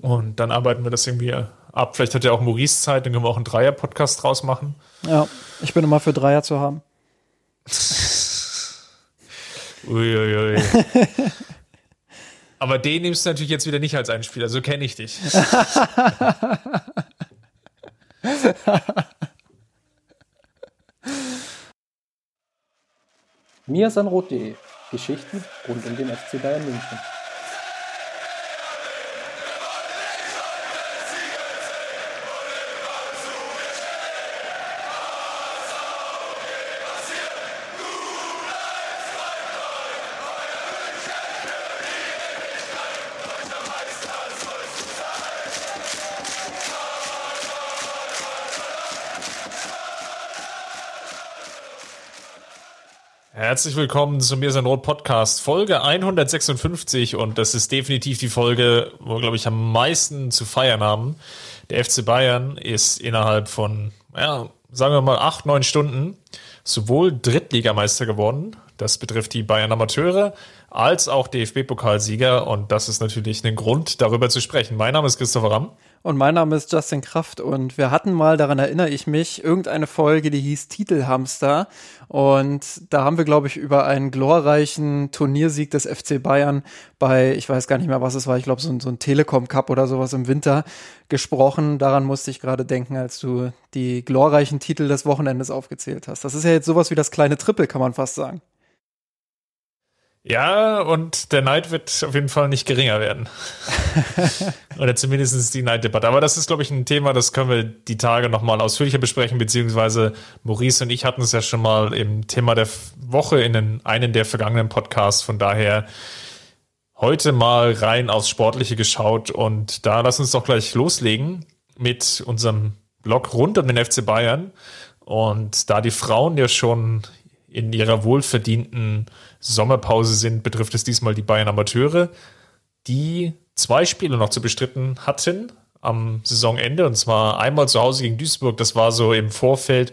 Und dann arbeiten wir das irgendwie ab. Vielleicht hat ja auch Maurice Zeit, dann können wir auch einen Dreier-Podcast draus machen. Ja, ich bin immer für Dreier zu haben. Uiuiui. Ui, ui. Aber den nimmst du natürlich jetzt wieder nicht als Einspieler, so kenne ich dich. miasanrot.de Geschichten rund um den FC Bayern München. Herzlich willkommen zu mir sein Rot Podcast, Folge 156 und das ist definitiv die Folge, wo wir, glaube ich, am meisten zu feiern haben. Der FC Bayern ist innerhalb von, ja, sagen wir mal, acht, neun Stunden sowohl Drittligameister geworden, das betrifft die Bayern Amateure, als auch DFB-Pokalsieger und das ist natürlich ein Grund, darüber zu sprechen. Mein Name ist Christopher Ramm. Und mein Name ist Justin Kraft und wir hatten mal, daran erinnere ich mich, irgendeine Folge, die hieß Titelhamster. Und da haben wir, glaube ich, über einen glorreichen Turniersieg des FC Bayern bei, ich weiß gar nicht mehr, was es war, ich glaube, so, ein, so ein Telekom Cup oder sowas im Winter gesprochen. Daran musste ich gerade denken, als du die glorreichen Titel des Wochenendes aufgezählt hast. Das ist ja jetzt sowas wie das kleine Triple, kann man fast sagen. Ja, und der Neid wird auf jeden Fall nicht geringer werden. Oder zumindest die Neiddebatte. Aber das ist, glaube ich, ein Thema, das können wir die Tage nochmal ausführlicher besprechen, beziehungsweise Maurice und ich hatten es ja schon mal im Thema der Woche in den, einen der vergangenen Podcasts. Von daher heute mal rein aufs Sportliche geschaut. Und da lass uns doch gleich loslegen mit unserem Blog rund um den FC Bayern. Und da die Frauen ja schon in ihrer wohlverdienten Sommerpause sind, betrifft es diesmal die Bayern Amateure, die zwei Spiele noch zu bestritten hatten am Saisonende. Und zwar einmal zu Hause gegen Duisburg. Das war so im Vorfeld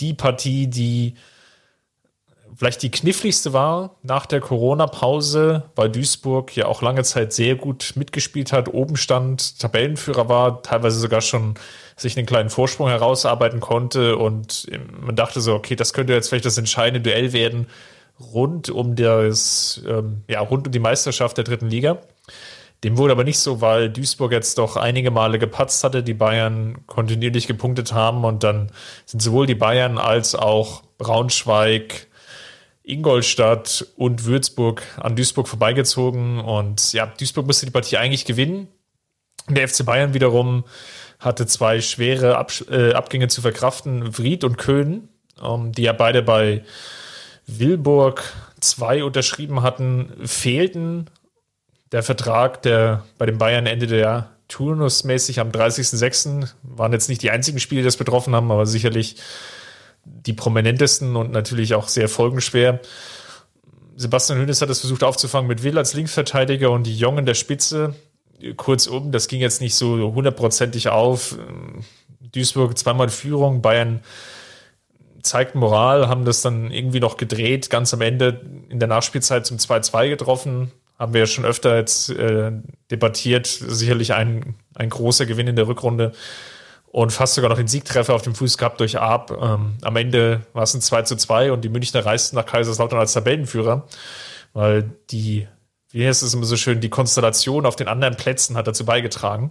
die Partie, die vielleicht die kniffligste war nach der Corona-Pause, weil Duisburg ja auch lange Zeit sehr gut mitgespielt hat, oben stand, Tabellenführer war, teilweise sogar schon sich einen kleinen Vorsprung herausarbeiten konnte und man dachte so, okay, das könnte jetzt vielleicht das entscheidende Duell werden rund um das, ähm, ja, rund um die Meisterschaft der dritten Liga. Dem wurde aber nicht so, weil Duisburg jetzt doch einige Male gepatzt hatte, die Bayern kontinuierlich gepunktet haben und dann sind sowohl die Bayern als auch Braunschweig, Ingolstadt und Würzburg an Duisburg vorbeigezogen und ja, Duisburg musste die Partie eigentlich gewinnen. Der FC Bayern wiederum hatte zwei schwere Ab äh, Abgänge zu verkraften, Vried und Köln, ähm, die ja beide bei Wilburg 2 unterschrieben hatten, fehlten. Der Vertrag, der bei den Bayern endete ja turnusmäßig am 30.06. waren jetzt nicht die einzigen Spiele, die das betroffen haben, aber sicherlich die prominentesten und natürlich auch sehr folgenschwer. Sebastian Hönes hat es versucht aufzufangen mit Will als Linksverteidiger und die Jong in der Spitze. Kurzum, das ging jetzt nicht so hundertprozentig auf. Duisburg zweimal Führung, Bayern zeigt Moral, haben das dann irgendwie noch gedreht, ganz am Ende in der Nachspielzeit zum 2-2 getroffen. Haben wir ja schon öfter jetzt äh, debattiert. Sicherlich ein, ein großer Gewinn in der Rückrunde und fast sogar noch den Siegtreffer auf dem Fuß gehabt durch Arp. Ähm, am Ende war es ein 2 zu 2 und die Münchner reisten nach Kaiserslautern als Tabellenführer, weil die, wie heißt es immer so schön, die Konstellation auf den anderen Plätzen hat dazu beigetragen.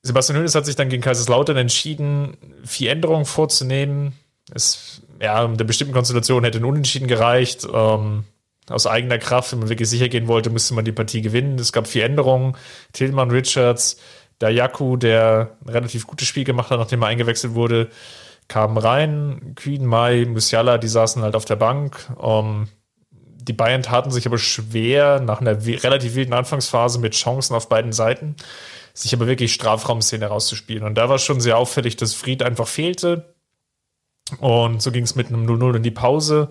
Sebastian Hönes hat sich dann gegen Kaiserslautern entschieden, vier Änderungen vorzunehmen. Es, ja, in der bestimmten Konstellation hätte ein Unentschieden gereicht. Ähm, aus eigener Kraft, wenn man wirklich sicher gehen wollte, müsste man die Partie gewinnen. Es gab vier Änderungen. Tillmann, Richards, Dayaku, der ein relativ gutes Spiel gemacht hat, nachdem er eingewechselt wurde, kam rein. Queen, Mai, Musiala, die saßen halt auf der Bank. Um, ähm, die Bayern taten sich aber schwer nach einer relativ wilden Anfangsphase mit Chancen auf beiden Seiten sich aber wirklich Strafraumszene rauszuspielen. Und da war schon sehr auffällig, dass Fried einfach fehlte. Und so ging es mit einem 0-0 in die Pause.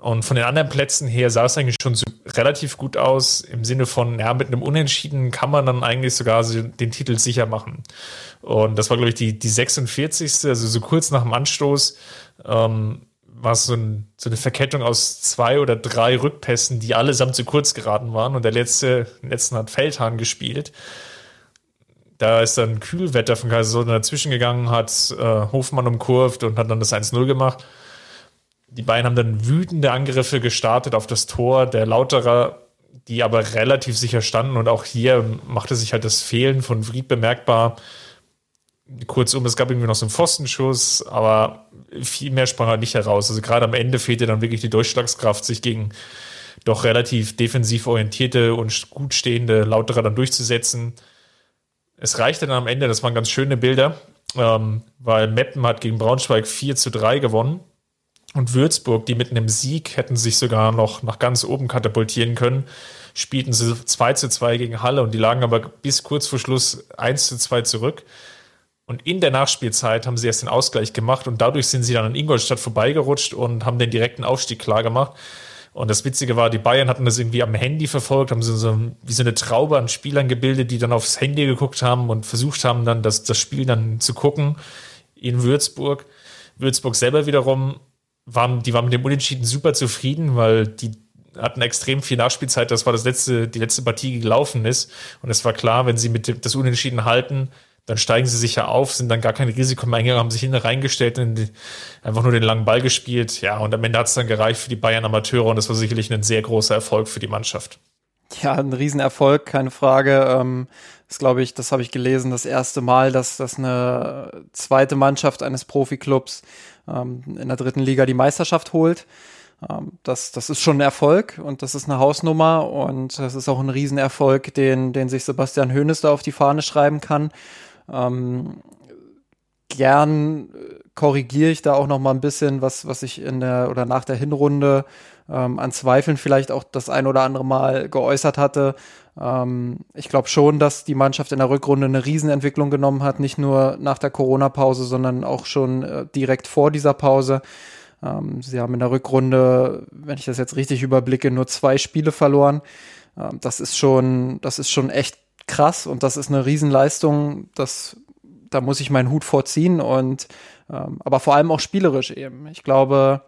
Und von den anderen Plätzen her sah es eigentlich schon so relativ gut aus. Im Sinne von, ja, mit einem Unentschieden kann man dann eigentlich sogar den Titel sicher machen. Und das war, glaube ich, die, die 46. Also so kurz nach dem Anstoß ähm, war es so, ein, so, eine Verkettung aus zwei oder drei Rückpässen, die allesamt zu kurz geraten waren und der letzte, den letzten hat Feldhahn gespielt. Da ist dann Kühlwetter von Kaiserslautern dazwischen gegangen, hat äh, Hofmann umkurvt und hat dann das 1-0 gemacht. Die beiden haben dann wütende Angriffe gestartet auf das Tor der Lauterer, die aber relativ sicher standen. Und auch hier machte sich halt das Fehlen von Fried bemerkbar. Kurzum, es gab irgendwie noch so einen Pfostenschuss, aber viel mehr sprang halt nicht heraus. Also gerade am Ende fehlte dann wirklich die Durchschlagskraft, sich gegen doch relativ defensiv orientierte und gut stehende Lauterer dann durchzusetzen. Es reichte dann am Ende, das waren ganz schöne Bilder, ähm, weil Meppen hat gegen Braunschweig 4 zu 3 gewonnen. Und Würzburg, die mit einem Sieg hätten sich sogar noch nach ganz oben katapultieren können, spielten sie 2 zu 2 gegen Halle und die lagen aber bis kurz vor Schluss 1 zu 2 zurück. Und in der Nachspielzeit haben sie erst den Ausgleich gemacht und dadurch sind sie dann an Ingolstadt vorbeigerutscht und haben den direkten Aufstieg klar gemacht. Und das Witzige war, die Bayern hatten das irgendwie am Handy verfolgt, haben so, wie so eine Traube an Spielern gebildet, die dann aufs Handy geguckt haben und versucht haben, dann das, das Spiel dann zu gucken in Würzburg. Würzburg selber wiederum waren, die waren mit dem Unentschieden super zufrieden, weil die hatten extrem viel Nachspielzeit. Das war das letzte, die letzte Partie, die gelaufen ist. Und es war klar, wenn sie mit dem, das Unentschieden halten, dann steigen sie sicher auf, sind dann gar kein Risiko mehr eingegangen, haben sich hinten reingestellt und einfach nur den langen Ball gespielt. Ja, und am Ende hat es dann gereicht für die Bayern Amateure und das war sicherlich ein sehr großer Erfolg für die Mannschaft. Ja, ein Riesenerfolg, keine Frage. Ähm, das glaube ich, das habe ich gelesen, das erste Mal, dass, dass eine zweite Mannschaft eines Profiklubs ähm, in der dritten Liga die Meisterschaft holt. Ähm, das, das ist schon ein Erfolg und das ist eine Hausnummer und das ist auch ein Riesenerfolg, den, den sich Sebastian Hoeneß da auf die Fahne schreiben kann. Ähm, gern korrigiere ich da auch noch mal ein bisschen, was, was ich in der oder nach der Hinrunde ähm, an Zweifeln vielleicht auch das ein oder andere Mal geäußert hatte. Ähm, ich glaube schon, dass die Mannschaft in der Rückrunde eine Riesenentwicklung genommen hat, nicht nur nach der Corona-Pause, sondern auch schon äh, direkt vor dieser Pause. Ähm, sie haben in der Rückrunde, wenn ich das jetzt richtig überblicke, nur zwei Spiele verloren. Ähm, das ist schon, das ist schon echt krass und das ist eine Riesenleistung. Das, da muss ich meinen Hut vorziehen und ähm, aber vor allem auch spielerisch eben. Ich glaube,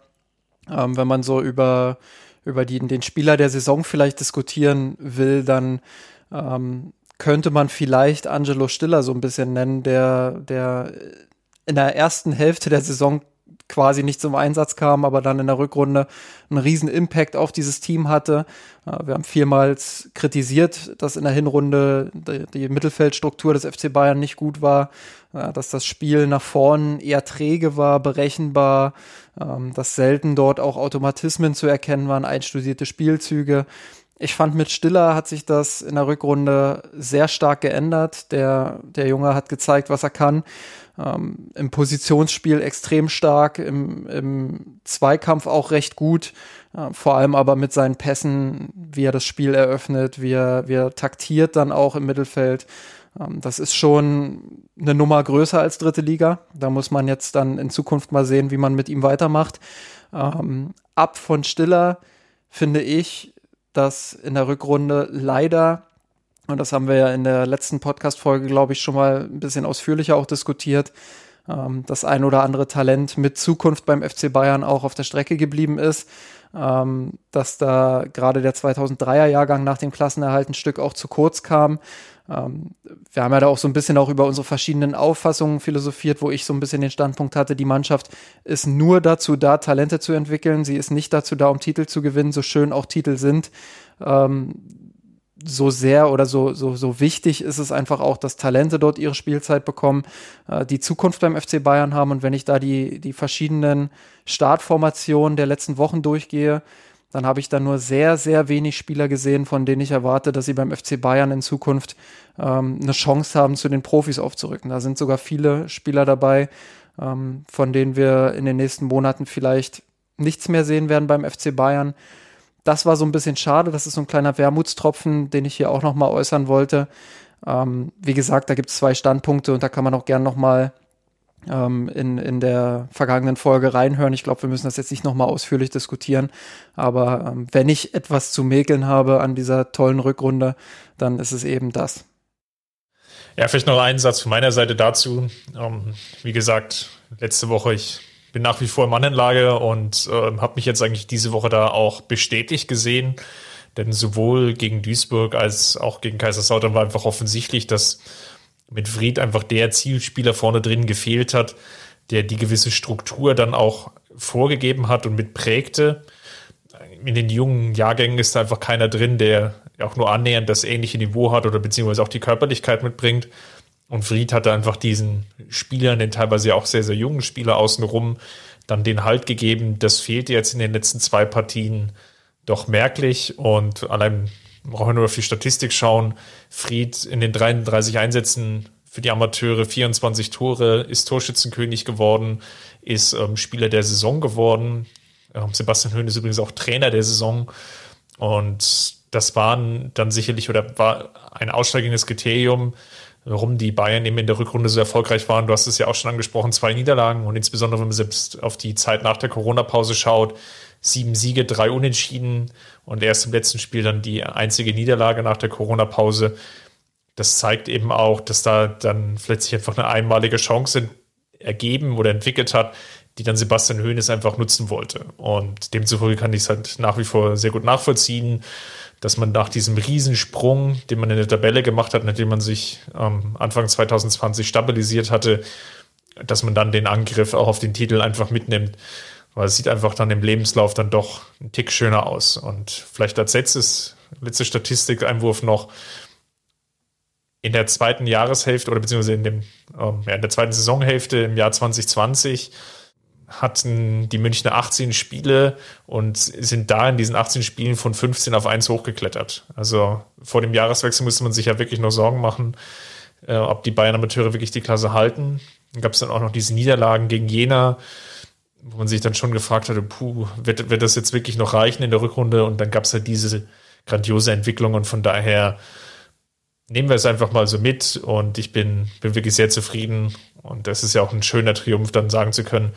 ähm, wenn man so über über die, den Spieler der Saison vielleicht diskutieren will, dann ähm, könnte man vielleicht Angelo Stiller so ein bisschen nennen, der, der in der ersten Hälfte der Saison quasi nicht zum Einsatz kam, aber dann in der Rückrunde einen riesen Impact auf dieses Team hatte. Wir haben vielmals kritisiert, dass in der Hinrunde die Mittelfeldstruktur des FC Bayern nicht gut war, dass das Spiel nach vorn eher träge war, berechenbar, ähm, dass selten dort auch Automatismen zu erkennen waren, einstudierte Spielzüge. Ich fand, mit Stiller hat sich das in der Rückrunde sehr stark geändert. Der, der Junge hat gezeigt, was er kann ähm, im Positionsspiel extrem stark, im, im Zweikampf auch recht gut, äh, vor allem aber mit seinen Pässen, wie er das Spiel eröffnet, wie er, wie er taktiert dann auch im Mittelfeld. Ähm, das ist schon eine Nummer größer als dritte Liga. Da muss man jetzt dann in Zukunft mal sehen, wie man mit ihm weitermacht. Ähm, ab von Stiller finde ich, dass in der Rückrunde leider und das haben wir ja in der letzten Podcast-Folge, glaube ich, schon mal ein bisschen ausführlicher auch diskutiert. Ähm, das ein oder andere Talent mit Zukunft beim FC Bayern auch auf der Strecke geblieben ist. Ähm, dass da gerade der 2003er Jahrgang nach dem Klassenerhalt ein Stück auch zu kurz kam. Ähm, wir haben ja da auch so ein bisschen auch über unsere verschiedenen Auffassungen philosophiert, wo ich so ein bisschen den Standpunkt hatte, die Mannschaft ist nur dazu da, Talente zu entwickeln. Sie ist nicht dazu da, um Titel zu gewinnen, so schön auch Titel sind. Ähm, so sehr oder so, so, so wichtig ist es einfach auch, dass Talente dort ihre Spielzeit bekommen, äh, die Zukunft beim FC Bayern haben. Und wenn ich da die, die verschiedenen Startformationen der letzten Wochen durchgehe, dann habe ich da nur sehr, sehr wenig Spieler gesehen, von denen ich erwarte, dass sie beim FC Bayern in Zukunft ähm, eine Chance haben, zu den Profis aufzurücken. Da sind sogar viele Spieler dabei, ähm, von denen wir in den nächsten Monaten vielleicht nichts mehr sehen werden beim FC Bayern das war so ein bisschen schade. Das ist so ein kleiner Wermutstropfen, den ich hier auch nochmal äußern wollte. Ähm, wie gesagt, da gibt es zwei Standpunkte und da kann man auch gern nochmal ähm, in, in der vergangenen Folge reinhören. Ich glaube, wir müssen das jetzt nicht nochmal ausführlich diskutieren. Aber ähm, wenn ich etwas zu mäkeln habe an dieser tollen Rückrunde, dann ist es eben das. Ja, vielleicht noch einen Satz von meiner Seite dazu. Ähm, wie gesagt, letzte Woche, ich bin nach wie vor im Mannenlager und äh, habe mich jetzt eigentlich diese Woche da auch bestätigt gesehen. Denn sowohl gegen Duisburg als auch gegen Kaiserslautern war einfach offensichtlich, dass mit Fried einfach der Zielspieler vorne drin gefehlt hat, der die gewisse Struktur dann auch vorgegeben hat und mitprägte. In den jungen Jahrgängen ist da einfach keiner drin, der auch nur annähernd das ähnliche Niveau hat oder beziehungsweise auch die Körperlichkeit mitbringt. Und Fried hatte einfach diesen Spielern, den teilweise ja auch sehr, sehr jungen Spieler außenrum, dann den Halt gegeben. Das fehlte jetzt in den letzten zwei Partien doch merklich. Und allein brauchen wir nur auf die Statistik schauen. Fried in den 33 Einsätzen für die Amateure 24 Tore, ist Torschützenkönig geworden, ist ähm, Spieler der Saison geworden. Ähm, Sebastian Höhn ist übrigens auch Trainer der Saison. Und das waren dann sicherlich oder war ein ausschlaggebendes Kriterium, warum die Bayern eben in der Rückrunde so erfolgreich waren. Du hast es ja auch schon angesprochen, zwei Niederlagen und insbesondere, wenn man selbst auf die Zeit nach der Corona-Pause schaut, sieben Siege, drei Unentschieden und erst im letzten Spiel dann die einzige Niederlage nach der Corona-Pause. Das zeigt eben auch, dass da dann plötzlich einfach eine einmalige Chance ergeben oder entwickelt hat, die dann Sebastian Hoeneß einfach nutzen wollte. Und demzufolge kann ich es halt nach wie vor sehr gut nachvollziehen, dass man nach diesem Riesensprung, den man in der Tabelle gemacht hat, nachdem man sich ähm, Anfang 2020 stabilisiert hatte, dass man dann den Angriff auch auf den Titel einfach mitnimmt. Weil es sieht einfach dann im Lebenslauf dann doch ein Tick schöner aus. Und vielleicht als letztes, letzte Statistik-Einwurf noch, in der zweiten Jahreshälfte oder beziehungsweise in, dem, ähm, ja, in der zweiten Saisonhälfte im Jahr 2020 hatten die Münchner 18 Spiele und sind da in diesen 18 Spielen von 15 auf 1 hochgeklettert. Also vor dem Jahreswechsel musste man sich ja wirklich noch Sorgen machen, äh, ob die Bayern Amateure wirklich die Klasse halten. Dann gab es dann auch noch diese Niederlagen gegen Jena, wo man sich dann schon gefragt hatte, puh, wird, wird das jetzt wirklich noch reichen in der Rückrunde? Und dann gab es halt diese grandiose Entwicklung und von daher nehmen wir es einfach mal so mit und ich bin, bin wirklich sehr zufrieden und das ist ja auch ein schöner Triumph, dann sagen zu können,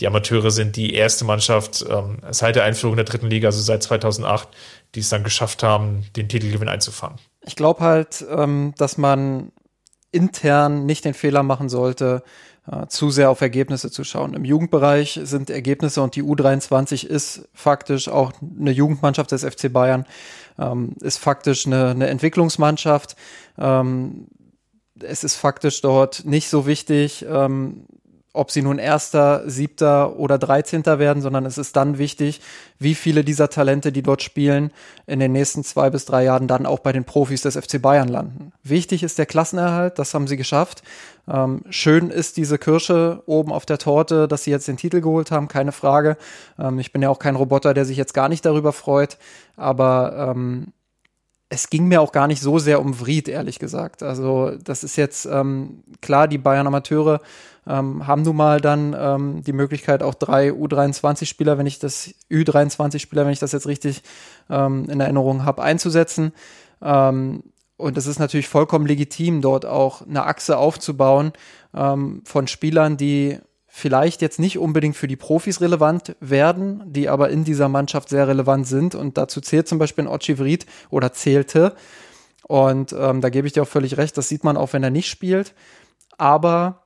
die Amateure sind die erste Mannschaft ähm, seit der Einführung der dritten Liga, also seit 2008, die es dann geschafft haben, den Titelgewinn einzufahren. Ich glaube halt, ähm, dass man intern nicht den Fehler machen sollte, äh, zu sehr auf Ergebnisse zu schauen. Im Jugendbereich sind Ergebnisse und die U23 ist faktisch auch eine Jugendmannschaft des FC Bayern, ähm, ist faktisch eine, eine Entwicklungsmannschaft. Ähm, es ist faktisch dort nicht so wichtig, ähm, ob sie nun Erster, Siebter oder Dreizehnter werden, sondern es ist dann wichtig, wie viele dieser Talente, die dort spielen, in den nächsten zwei bis drei Jahren dann auch bei den Profis des FC Bayern landen. Wichtig ist der Klassenerhalt, das haben sie geschafft. Ähm, schön ist diese Kirsche oben auf der Torte, dass sie jetzt den Titel geholt haben, keine Frage. Ähm, ich bin ja auch kein Roboter, der sich jetzt gar nicht darüber freut, aber ähm, es ging mir auch gar nicht so sehr um Vried, ehrlich gesagt. Also das ist jetzt ähm, klar, die Bayern Amateure ähm, haben nun mal dann ähm, die Möglichkeit, auch drei U23-Spieler, wenn ich das Ü23-Spieler, wenn ich das jetzt richtig ähm, in Erinnerung habe, einzusetzen. Ähm, und es ist natürlich vollkommen legitim, dort auch eine Achse aufzubauen ähm, von Spielern, die vielleicht jetzt nicht unbedingt für die Profis relevant werden, die aber in dieser Mannschaft sehr relevant sind. Und dazu zählt zum Beispiel ein Ochi oder zählte. Und ähm, da gebe ich dir auch völlig recht, das sieht man auch, wenn er nicht spielt. Aber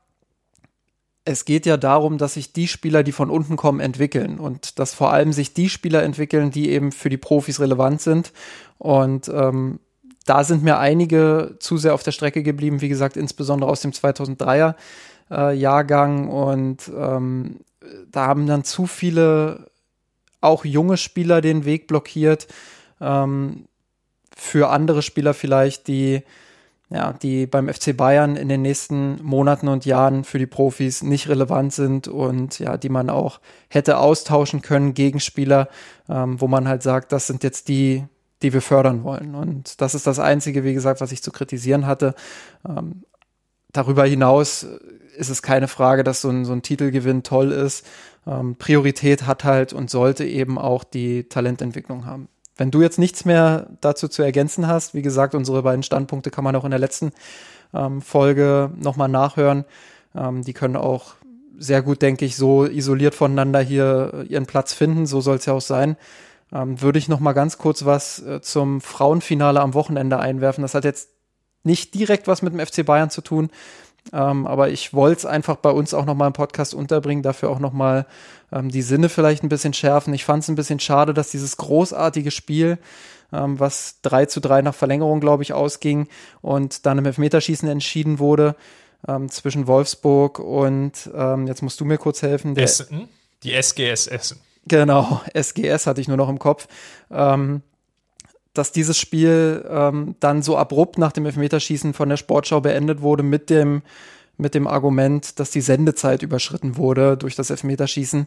es geht ja darum, dass sich die Spieler, die von unten kommen, entwickeln und dass vor allem sich die Spieler entwickeln, die eben für die Profis relevant sind. Und ähm, da sind mir einige zu sehr auf der Strecke geblieben, wie gesagt, insbesondere aus dem 2003er äh, Jahrgang und ähm, da haben dann zu viele auch junge Spieler den Weg blockiert ähm, für andere Spieler vielleicht, die ja, die beim FC Bayern in den nächsten Monaten und Jahren für die Profis nicht relevant sind und ja, die man auch hätte austauschen können gegen Spieler, ähm, wo man halt sagt, das sind jetzt die, die wir fördern wollen. Und das ist das Einzige, wie gesagt, was ich zu kritisieren hatte. Ähm, darüber hinaus ist es keine Frage, dass so ein, so ein Titelgewinn toll ist. Ähm, Priorität hat halt und sollte eben auch die Talententwicklung haben. Wenn du jetzt nichts mehr dazu zu ergänzen hast, wie gesagt, unsere beiden Standpunkte kann man auch in der letzten ähm, Folge nochmal nachhören. Ähm, die können auch sehr gut, denke ich, so isoliert voneinander hier ihren Platz finden. So soll es ja auch sein. Ähm, würde ich noch mal ganz kurz was äh, zum Frauenfinale am Wochenende einwerfen. Das hat jetzt nicht direkt was mit dem FC Bayern zu tun, Ähm, aber ich wollte es einfach bei uns auch nochmal im Podcast unterbringen, dafür auch nochmal ähm, die Sinne vielleicht ein bisschen schärfen. Ich fand es ein bisschen schade, dass dieses großartige Spiel, ähm, was 3 zu 3 nach Verlängerung, glaube ich, ausging und dann im Elfmeterschießen entschieden wurde, ähm, zwischen Wolfsburg und, ähm, jetzt musst du mir kurz helfen. Essen, die SGS Essen. Genau, SGS hatte ich nur noch im Kopf. Ähm, dass dieses Spiel ähm, dann so abrupt nach dem Elfmeterschießen von der Sportschau beendet wurde mit dem mit dem Argument, dass die Sendezeit überschritten wurde durch das Elfmeterschießen.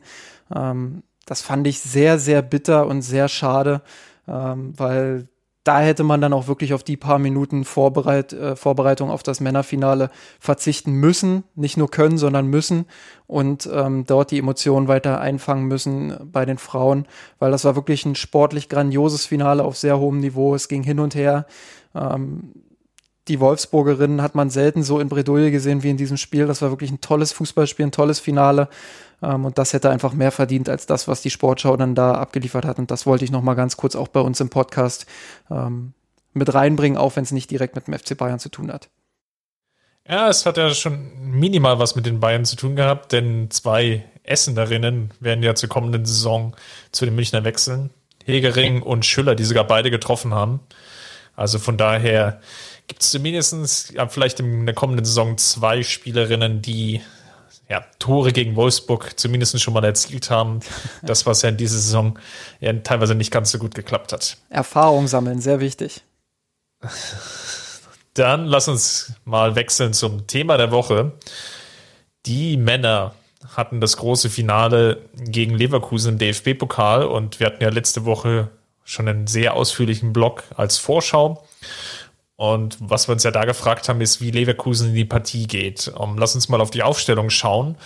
Ähm, das fand ich sehr, sehr bitter und sehr schade, ähm, weil da hätte man dann auch wirklich auf die paar Minuten Vorbereit, äh, Vorbereitung auf das Männerfinale verzichten müssen. Nicht nur können, sondern müssen. Und ähm, dort die Emotionen weiter einfangen müssen bei den Frauen, weil das war wirklich ein sportlich grandioses Finale auf sehr hohem Niveau. Es ging hin und her. Ähm, die Wolfsburgerinnen hat man selten so in Bredouille gesehen wie in diesem Spiel. Das war wirklich ein tolles Fußballspiel, ein tolles Finale. Ähm, und das hätte einfach mehr verdient als das, was die Sportschau dann da abgeliefert hat. Und das wollte ich noch mal ganz kurz auch bei uns im Podcast ähm, mit reinbringen, auch wenn es nicht direkt mit dem FC Bayern zu tun hat. Ja, es hat ja schon minimal was mit den Bayern zu tun gehabt, denn zwei Essenerinnen werden ja zur kommenden Saison zu den Münchner wechseln. Hegering und Schüller, die sogar beide getroffen haben. Also von daher gibt es zumindest ja, vielleicht in der kommenden Saison zwei Spielerinnen, die ja, Tore gegen Wolfsburg zumindest schon mal erzielt haben. Das, was ja in dieser Saison ja teilweise nicht ganz so gut geklappt hat. Erfahrung sammeln, sehr wichtig. Dann lass uns mal wechseln zum Thema der Woche. Die Männer hatten das große Finale gegen Leverkusen im DFB-Pokal und wir hatten ja letzte Woche schon einen sehr ausführlichen Blog als Vorschau. Und was wir uns ja da gefragt haben, ist, wie Leverkusen in die Partie geht. Um, lass uns mal auf die Aufstellung schauen.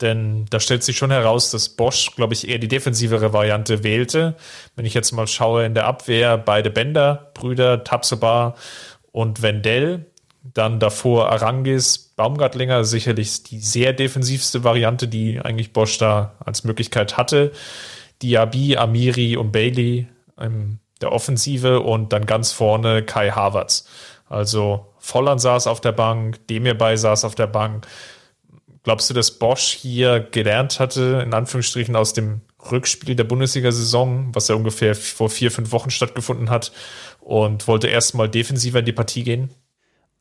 Denn da stellt sich schon heraus, dass Bosch, glaube ich, eher die defensivere Variante wählte. Wenn ich jetzt mal schaue in der Abwehr, beide Bänder, Brüder, Tapsoba und Wendell. Dann davor Arangis, Baumgartlinger, sicherlich die sehr defensivste Variante, die eigentlich Bosch da als Möglichkeit hatte. Diaby, Amiri und Bailey im der Offensive und dann ganz vorne Kai Havertz. Also Volland saß auf der Bank, Demirbay saß auf der Bank. Glaubst du, dass Bosch hier gelernt hatte, in Anführungsstrichen aus dem Rückspiel der Bundesliga-Saison, was ja ungefähr vor vier, fünf Wochen stattgefunden hat, und wollte erstmal defensiver in die Partie gehen?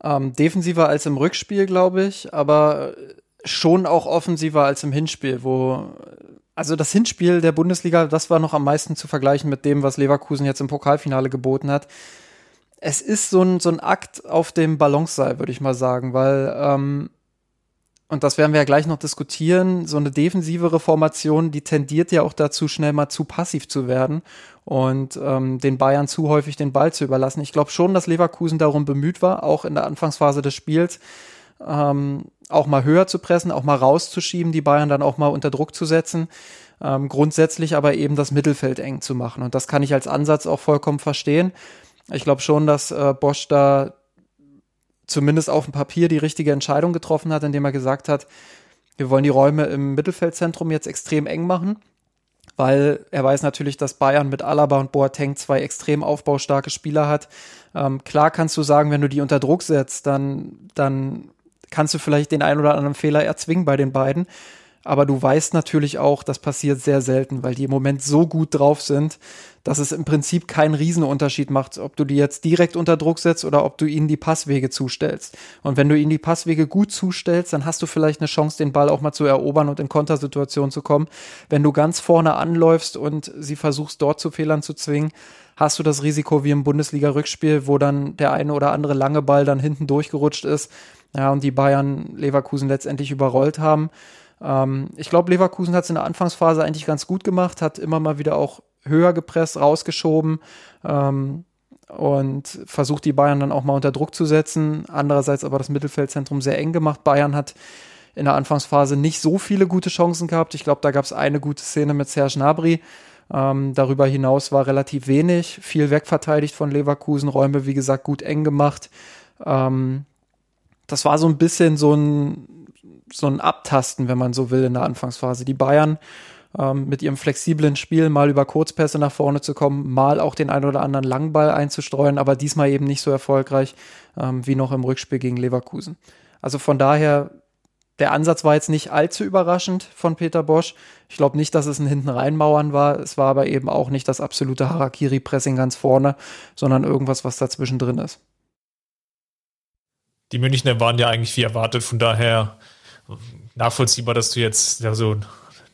Ähm, defensiver als im Rückspiel, glaube ich, aber schon auch offensiver als im Hinspiel, wo also das Hinspiel der Bundesliga, das war noch am meisten zu vergleichen mit dem, was Leverkusen jetzt im Pokalfinale geboten hat. Es ist so ein, so ein Akt auf dem Balanceseil, würde ich mal sagen, weil, ähm, und das werden wir ja gleich noch diskutieren, so eine defensivere Formation, die tendiert ja auch dazu, schnell mal zu passiv zu werden und ähm, den Bayern zu häufig den Ball zu überlassen. Ich glaube schon, dass Leverkusen darum bemüht war, auch in der Anfangsphase des Spiels, ähm, auch mal höher zu pressen, auch mal rauszuschieben, die Bayern dann auch mal unter Druck zu setzen. Ähm, grundsätzlich aber eben das Mittelfeld eng zu machen. Und das kann ich als Ansatz auch vollkommen verstehen. Ich glaube schon, dass äh, Bosch da zumindest auf dem Papier die richtige Entscheidung getroffen hat, indem er gesagt hat, wir wollen die Räume im Mittelfeldzentrum jetzt extrem eng machen, weil er weiß natürlich, dass Bayern mit Alaba und Boateng zwei extrem aufbaustarke Spieler hat. Ähm, klar kannst du sagen, wenn du die unter Druck setzt, dann, dann kannst du vielleicht den einen oder anderen Fehler erzwingen bei den beiden. Aber du weißt natürlich auch, das passiert sehr selten, weil die im Moment so gut drauf sind, dass es im Prinzip keinen Riesenunterschied macht, ob du die jetzt direkt unter Druck setzt oder ob du ihnen die Passwege zustellst. Und wenn du ihnen die Passwege gut zustellst, dann hast du vielleicht eine Chance, den Ball auch mal zu erobern und in Kontersituationen zu kommen. Wenn du ganz vorne anläufst und sie versuchst, dort zu Fehlern zu zwingen, hast du das Risiko wie im Bundesliga-Rückspiel, wo dann der eine oder andere lange Ball dann hinten durchgerutscht ist ja, und die Bayern Leverkusen letztendlich überrollt haben. Ähm, ich glaube, Leverkusen hat es in der Anfangsphase eigentlich ganz gut gemacht, hat immer mal wieder auch höher gepresst, rausgeschoben ähm, und versucht die Bayern dann auch mal unter Druck zu setzen. Andererseits aber das Mittelfeldzentrum sehr eng gemacht. Bayern hat in der Anfangsphase nicht so viele gute Chancen gehabt. Ich glaube, da gab es eine gute Szene mit Serge Gnabry. Ähm, darüber hinaus war relativ wenig, viel wegverteidigt von Leverkusen, Räume, wie gesagt, gut eng gemacht. Ähm, das war so ein bisschen so ein, so ein Abtasten, wenn man so will, in der Anfangsphase. Die Bayern ähm, mit ihrem flexiblen Spiel mal über Kurzpässe nach vorne zu kommen, mal auch den ein oder anderen Langball einzustreuen, aber diesmal eben nicht so erfolgreich ähm, wie noch im Rückspiel gegen Leverkusen. Also von daher, der Ansatz war jetzt nicht allzu überraschend von Peter Bosch. Ich glaube nicht, dass es ein hinten reinmauern war. Es war aber eben auch nicht das absolute Harakiri-Pressing ganz vorne, sondern irgendwas, was dazwischen drin ist. Die Münchner waren ja eigentlich wie erwartet, von daher nachvollziehbar, dass du jetzt ja, so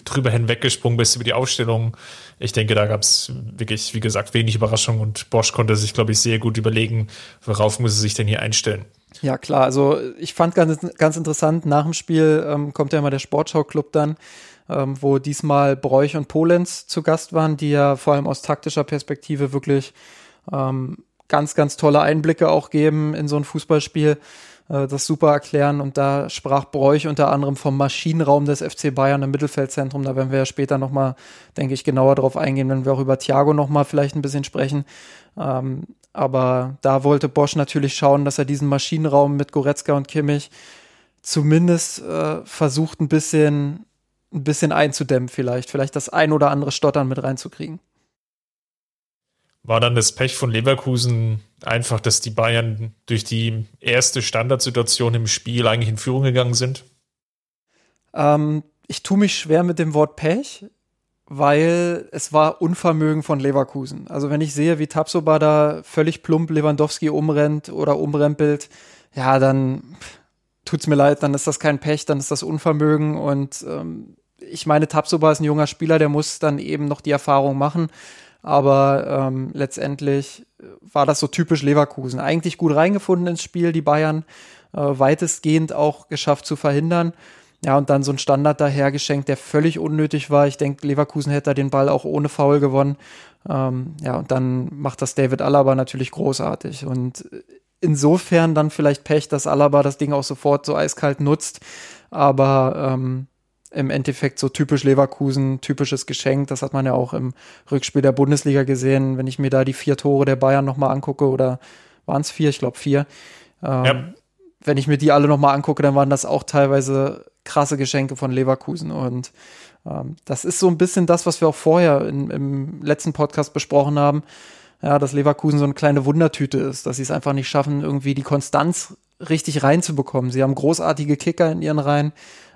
drüber hinweggesprungen bist über die Aufstellung. Ich denke, da gab es wirklich, wie gesagt, wenig Überraschung und Bosch konnte sich, glaube ich, sehr gut überlegen, worauf muss er sich denn hier einstellen. Ja, klar. Also ich fand ganz, ganz interessant, nach dem Spiel ähm, kommt ja immer der Sportschau-Club dann, ähm, wo diesmal Bräuch und Polenz zu Gast waren, die ja vor allem aus taktischer Perspektive wirklich ähm, ganz, ganz tolle Einblicke auch geben in so ein Fußballspiel äh, das super erklären. Und da sprach Bräuch unter anderem vom Maschinenraum des FC Bayern im Mittelfeldzentrum. Da werden wir ja später nochmal, denke ich, genauer drauf eingehen, wenn wir auch über Thiago nochmal vielleicht ein bisschen sprechen. Ähm, aber da wollte Bosch natürlich schauen, dass er diesen Maschinenraum mit Goretzka und Kimmich zumindest äh, versucht, ein bisschen, ein bisschen einzudämmen, vielleicht. Vielleicht das ein oder andere Stottern mit reinzukriegen. War dann das Pech von Leverkusen einfach, dass die Bayern durch die erste Standardsituation im Spiel eigentlich in Führung gegangen sind? Ähm, ich tue mich schwer mit dem Wort Pech, weil es war Unvermögen von Leverkusen. Also wenn ich sehe, wie Tapsoba da völlig plump Lewandowski umrennt oder umrempelt, ja, dann tut's mir leid, dann ist das kein Pech, dann ist das Unvermögen und ähm, ich meine, Tapsoba ist ein junger Spieler, der muss dann eben noch die Erfahrung machen. Aber ähm, letztendlich war das so typisch Leverkusen. Eigentlich gut reingefunden ins Spiel, die Bayern äh, weitestgehend auch geschafft zu verhindern. Ja, und dann so ein Standard daher geschenkt, der völlig unnötig war. Ich denke, Leverkusen hätte da den Ball auch ohne Foul gewonnen. Ähm, ja, und dann macht das David Alaba natürlich großartig. Und insofern dann vielleicht Pech, dass Alaba das Ding auch sofort so eiskalt nutzt. Aber ähm, im Endeffekt so typisch Leverkusen, typisches Geschenk. Das hat man ja auch im Rückspiel der Bundesliga gesehen. Wenn ich mir da die vier Tore der Bayern nochmal angucke, oder waren es vier? Ich glaube vier. Ähm, ja. Wenn ich mir die alle nochmal angucke, dann waren das auch teilweise krasse Geschenke von Leverkusen. Und ähm, das ist so ein bisschen das, was wir auch vorher in, im letzten Podcast besprochen haben. Ja, dass Leverkusen so eine kleine Wundertüte ist, dass sie es einfach nicht schaffen, irgendwie die Konstanz richtig reinzubekommen. Sie haben großartige Kicker in ihren Reihen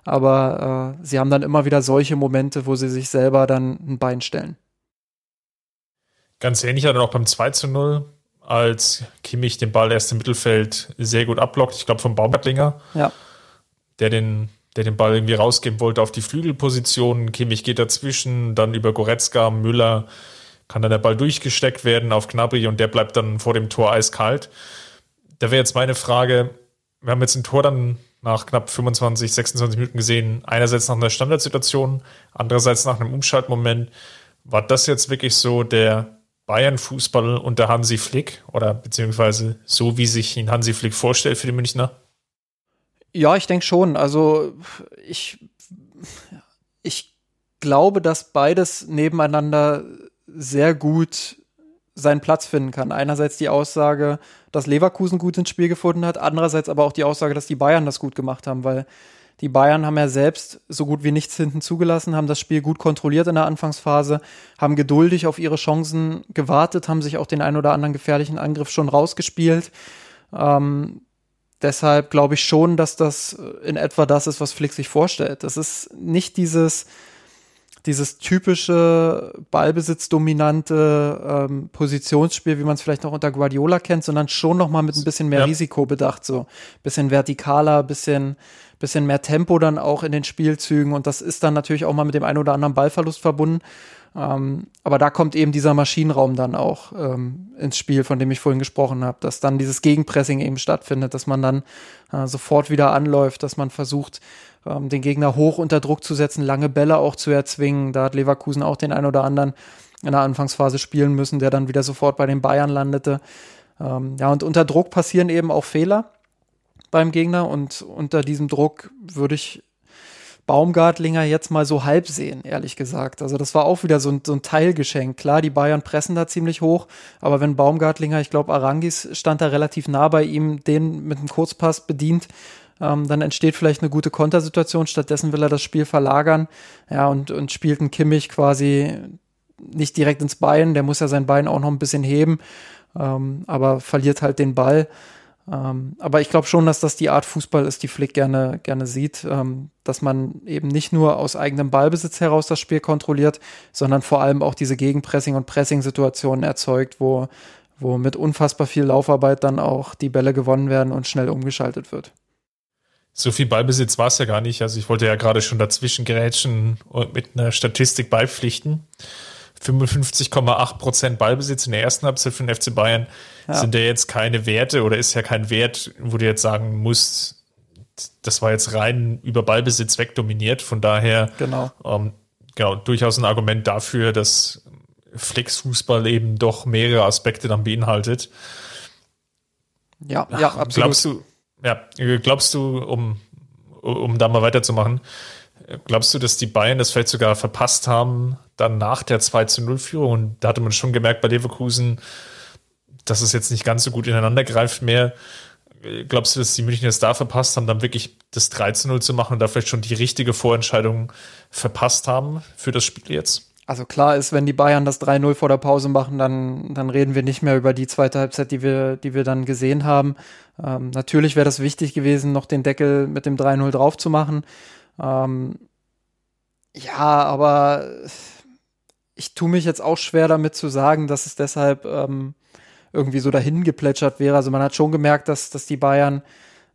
aber äh, sie haben dann immer wieder solche Momente, wo sie sich selber dann ein Bein stellen. Ganz ähnlich hat er auch beim 2 zu 0, als Kimmich den Ball erst im Mittelfeld sehr gut abblockt, ich glaube vom Baumgartlinger, ja. der den der den Ball irgendwie rausgeben wollte auf die Flügelposition. Kimmich geht dazwischen, dann über Goretzka, Müller kann dann der Ball durchgesteckt werden auf Gnabry und der bleibt dann vor dem Tor eiskalt. Da wäre jetzt meine Frage, wir haben jetzt ein Tor dann nach knapp 25, 26 Minuten gesehen, einerseits nach einer Standardsituation, andererseits nach einem Umschaltmoment. War das jetzt wirklich so der Bayern-Fußball unter Hansi Flick oder beziehungsweise so, wie sich ihn Hansi Flick vorstellt für die Münchner? Ja, ich denke schon. Also ich, ich glaube, dass beides nebeneinander sehr gut seinen Platz finden kann. Einerseits die Aussage, dass Leverkusen gut ins Spiel gefunden hat, andererseits aber auch die Aussage, dass die Bayern das gut gemacht haben, weil die Bayern haben ja selbst so gut wie nichts hinten zugelassen, haben das Spiel gut kontrolliert in der Anfangsphase, haben geduldig auf ihre Chancen gewartet, haben sich auch den ein oder anderen gefährlichen Angriff schon rausgespielt. Ähm, deshalb glaube ich schon, dass das in etwa das ist, was Flick sich vorstellt. Das ist nicht dieses dieses typische Ballbesitzdominante ähm, Positionsspiel, wie man es vielleicht noch unter Guardiola kennt, sondern schon noch mal mit ein bisschen mehr ja. Risiko bedacht, so bisschen vertikaler, bisschen bisschen mehr Tempo dann auch in den Spielzügen und das ist dann natürlich auch mal mit dem einen oder anderen Ballverlust verbunden. Ähm, aber da kommt eben dieser Maschinenraum dann auch ähm, ins Spiel, von dem ich vorhin gesprochen habe, dass dann dieses Gegenpressing eben stattfindet, dass man dann äh, sofort wieder anläuft, dass man versucht, ähm, den Gegner hoch unter Druck zu setzen, lange Bälle auch zu erzwingen. Da hat Leverkusen auch den ein oder anderen in der Anfangsphase spielen müssen, der dann wieder sofort bei den Bayern landete. Ähm, ja, und unter Druck passieren eben auch Fehler beim Gegner und unter diesem Druck würde ich Baumgartlinger jetzt mal so halb sehen, ehrlich gesagt. Also das war auch wieder so ein, so ein Teilgeschenk. Klar, die Bayern pressen da ziemlich hoch, aber wenn Baumgartlinger, ich glaube Arangis stand da relativ nah bei ihm, den mit einem Kurzpass bedient, ähm, dann entsteht vielleicht eine gute Kontersituation. Stattdessen will er das Spiel verlagern, ja, und, und spielt einen Kimmich quasi nicht direkt ins Bein. Der muss ja sein Bein auch noch ein bisschen heben, ähm, aber verliert halt den Ball. Ähm, aber ich glaube schon, dass das die Art Fußball ist, die Flick gerne, gerne sieht, ähm, dass man eben nicht nur aus eigenem Ballbesitz heraus das Spiel kontrolliert, sondern vor allem auch diese Gegenpressing- und Pressing-Situationen erzeugt, wo, wo mit unfassbar viel Laufarbeit dann auch die Bälle gewonnen werden und schnell umgeschaltet wird. So viel Ballbesitz war es ja gar nicht. Also ich wollte ja gerade schon dazwischen gerätschen und mit einer Statistik beipflichten. 55,8 Prozent Ballbesitz in der ersten Halbzeit von FC Bayern ja. sind ja jetzt keine Werte oder ist ja kein Wert, wo du jetzt sagen musst, das war jetzt rein über Ballbesitz wegdominiert. Von daher genau. Ähm, genau durchaus ein Argument dafür, dass Flexfußball eben doch mehrere Aspekte dann beinhaltet. Ja, ja, absolut. Glaubst du, ja, glaubst du, um, um da mal weiterzumachen, glaubst du, dass die Bayern das vielleicht sogar verpasst haben, dann nach der 2 zu 0 Führung? Und da hatte man schon gemerkt bei Leverkusen, dass es jetzt nicht ganz so gut ineinander greift mehr. Glaubst du, dass die Münchner es da verpasst haben, dann wirklich das 3 zu 0 zu machen und da vielleicht schon die richtige Vorentscheidung verpasst haben für das Spiel jetzt? Also klar ist, wenn die Bayern das 3-0 vor der Pause machen, dann, dann reden wir nicht mehr über die zweite Halbzeit, die wir, die wir dann gesehen haben. Ähm, natürlich wäre das wichtig gewesen, noch den Deckel mit dem 3-0 drauf zu machen. Ähm, ja, aber ich tue mich jetzt auch schwer damit zu sagen, dass es deshalb ähm, irgendwie so dahin geplätschert wäre. Also man hat schon gemerkt, dass, dass die Bayern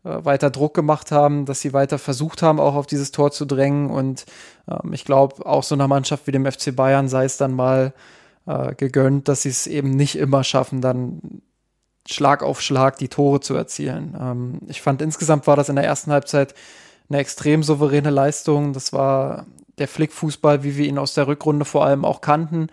äh, weiter Druck gemacht haben, dass sie weiter versucht haben, auch auf dieses Tor zu drängen. Und ähm, ich glaube, auch so einer Mannschaft wie dem FC Bayern sei es dann mal äh, gegönnt, dass sie es eben nicht immer schaffen, dann Schlag auf Schlag die Tore zu erzielen. Ähm, ich fand insgesamt war das in der ersten Halbzeit eine extrem souveräne Leistung. Das war der Flickfußball, wie wir ihn aus der Rückrunde vor allem auch kannten.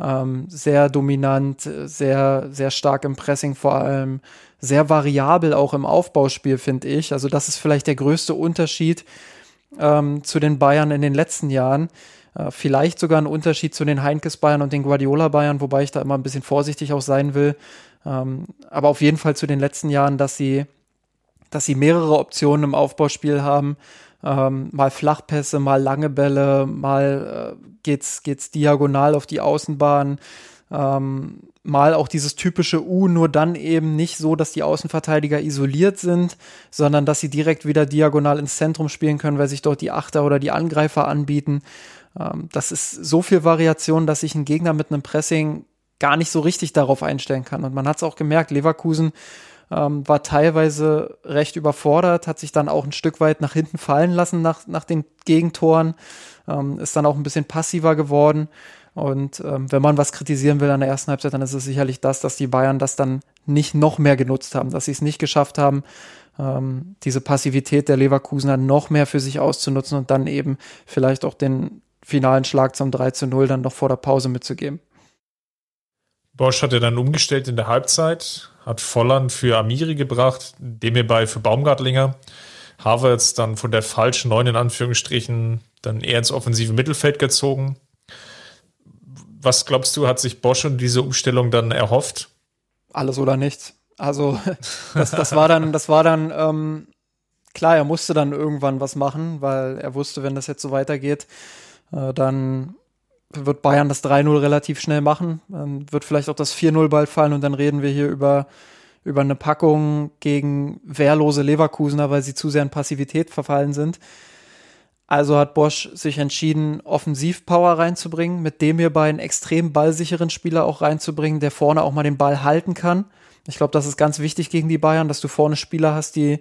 Ähm, sehr dominant, sehr, sehr stark im Pressing vor allem, sehr variabel auch im Aufbauspiel, finde ich. Also das ist vielleicht der größte Unterschied ähm, zu den Bayern in den letzten Jahren. Äh, vielleicht sogar ein Unterschied zu den Heinkes Bayern und den Guardiola Bayern, wobei ich da immer ein bisschen vorsichtig auch sein will. Ähm, aber auf jeden Fall zu den letzten Jahren, dass sie, dass sie mehrere Optionen im Aufbauspiel haben ähm, mal Flachpässe, mal lange Bälle, mal äh, geht's, geht's diagonal auf die Außenbahn, ähm, mal auch dieses typische U, nur dann eben nicht so, dass die Außenverteidiger isoliert sind, sondern dass sie direkt wieder diagonal ins Zentrum spielen können, weil sich dort die Achter oder die Angreifer anbieten. Ähm, das ist so viel Variation, dass sich ein Gegner mit einem Pressing gar nicht so richtig darauf einstellen kann. Und man hat es auch gemerkt, Leverkusen ähm, war teilweise recht überfordert, hat sich dann auch ein Stück weit nach hinten fallen lassen nach, nach den Gegentoren, ähm, ist dann auch ein bisschen passiver geworden. Und ähm, wenn man was kritisieren will an der ersten Halbzeit, dann ist es sicherlich das, dass die Bayern das dann nicht noch mehr genutzt haben, dass sie es nicht geschafft haben, ähm, diese Passivität der Leverkusener noch mehr für sich auszunutzen und dann eben vielleicht auch den finalen Schlag zum 3 zu 0 dann noch vor der Pause mitzugeben. Bosch hat ja dann umgestellt in der Halbzeit, hat Volland für Amiri gebracht, dem hierbei für Baumgartlinger. Havertz dann von der falschen Neun in Anführungsstrichen dann eher ins offensive Mittelfeld gezogen. Was glaubst du, hat sich Bosch und diese Umstellung dann erhofft? Alles oder nichts. Also das, das war dann, das war dann ähm, klar, er musste dann irgendwann was machen, weil er wusste, wenn das jetzt so weitergeht, äh, dann wird Bayern das 3-0 relativ schnell machen. Dann wird vielleicht auch das 4-0 bald fallen und dann reden wir hier über, über eine Packung gegen wehrlose Leverkusener, weil sie zu sehr in Passivität verfallen sind. Also hat Bosch sich entschieden, Offensivpower reinzubringen, mit dem hier bei einen extrem ballsicheren Spieler auch reinzubringen, der vorne auch mal den Ball halten kann. Ich glaube, das ist ganz wichtig gegen die Bayern, dass du vorne Spieler hast, die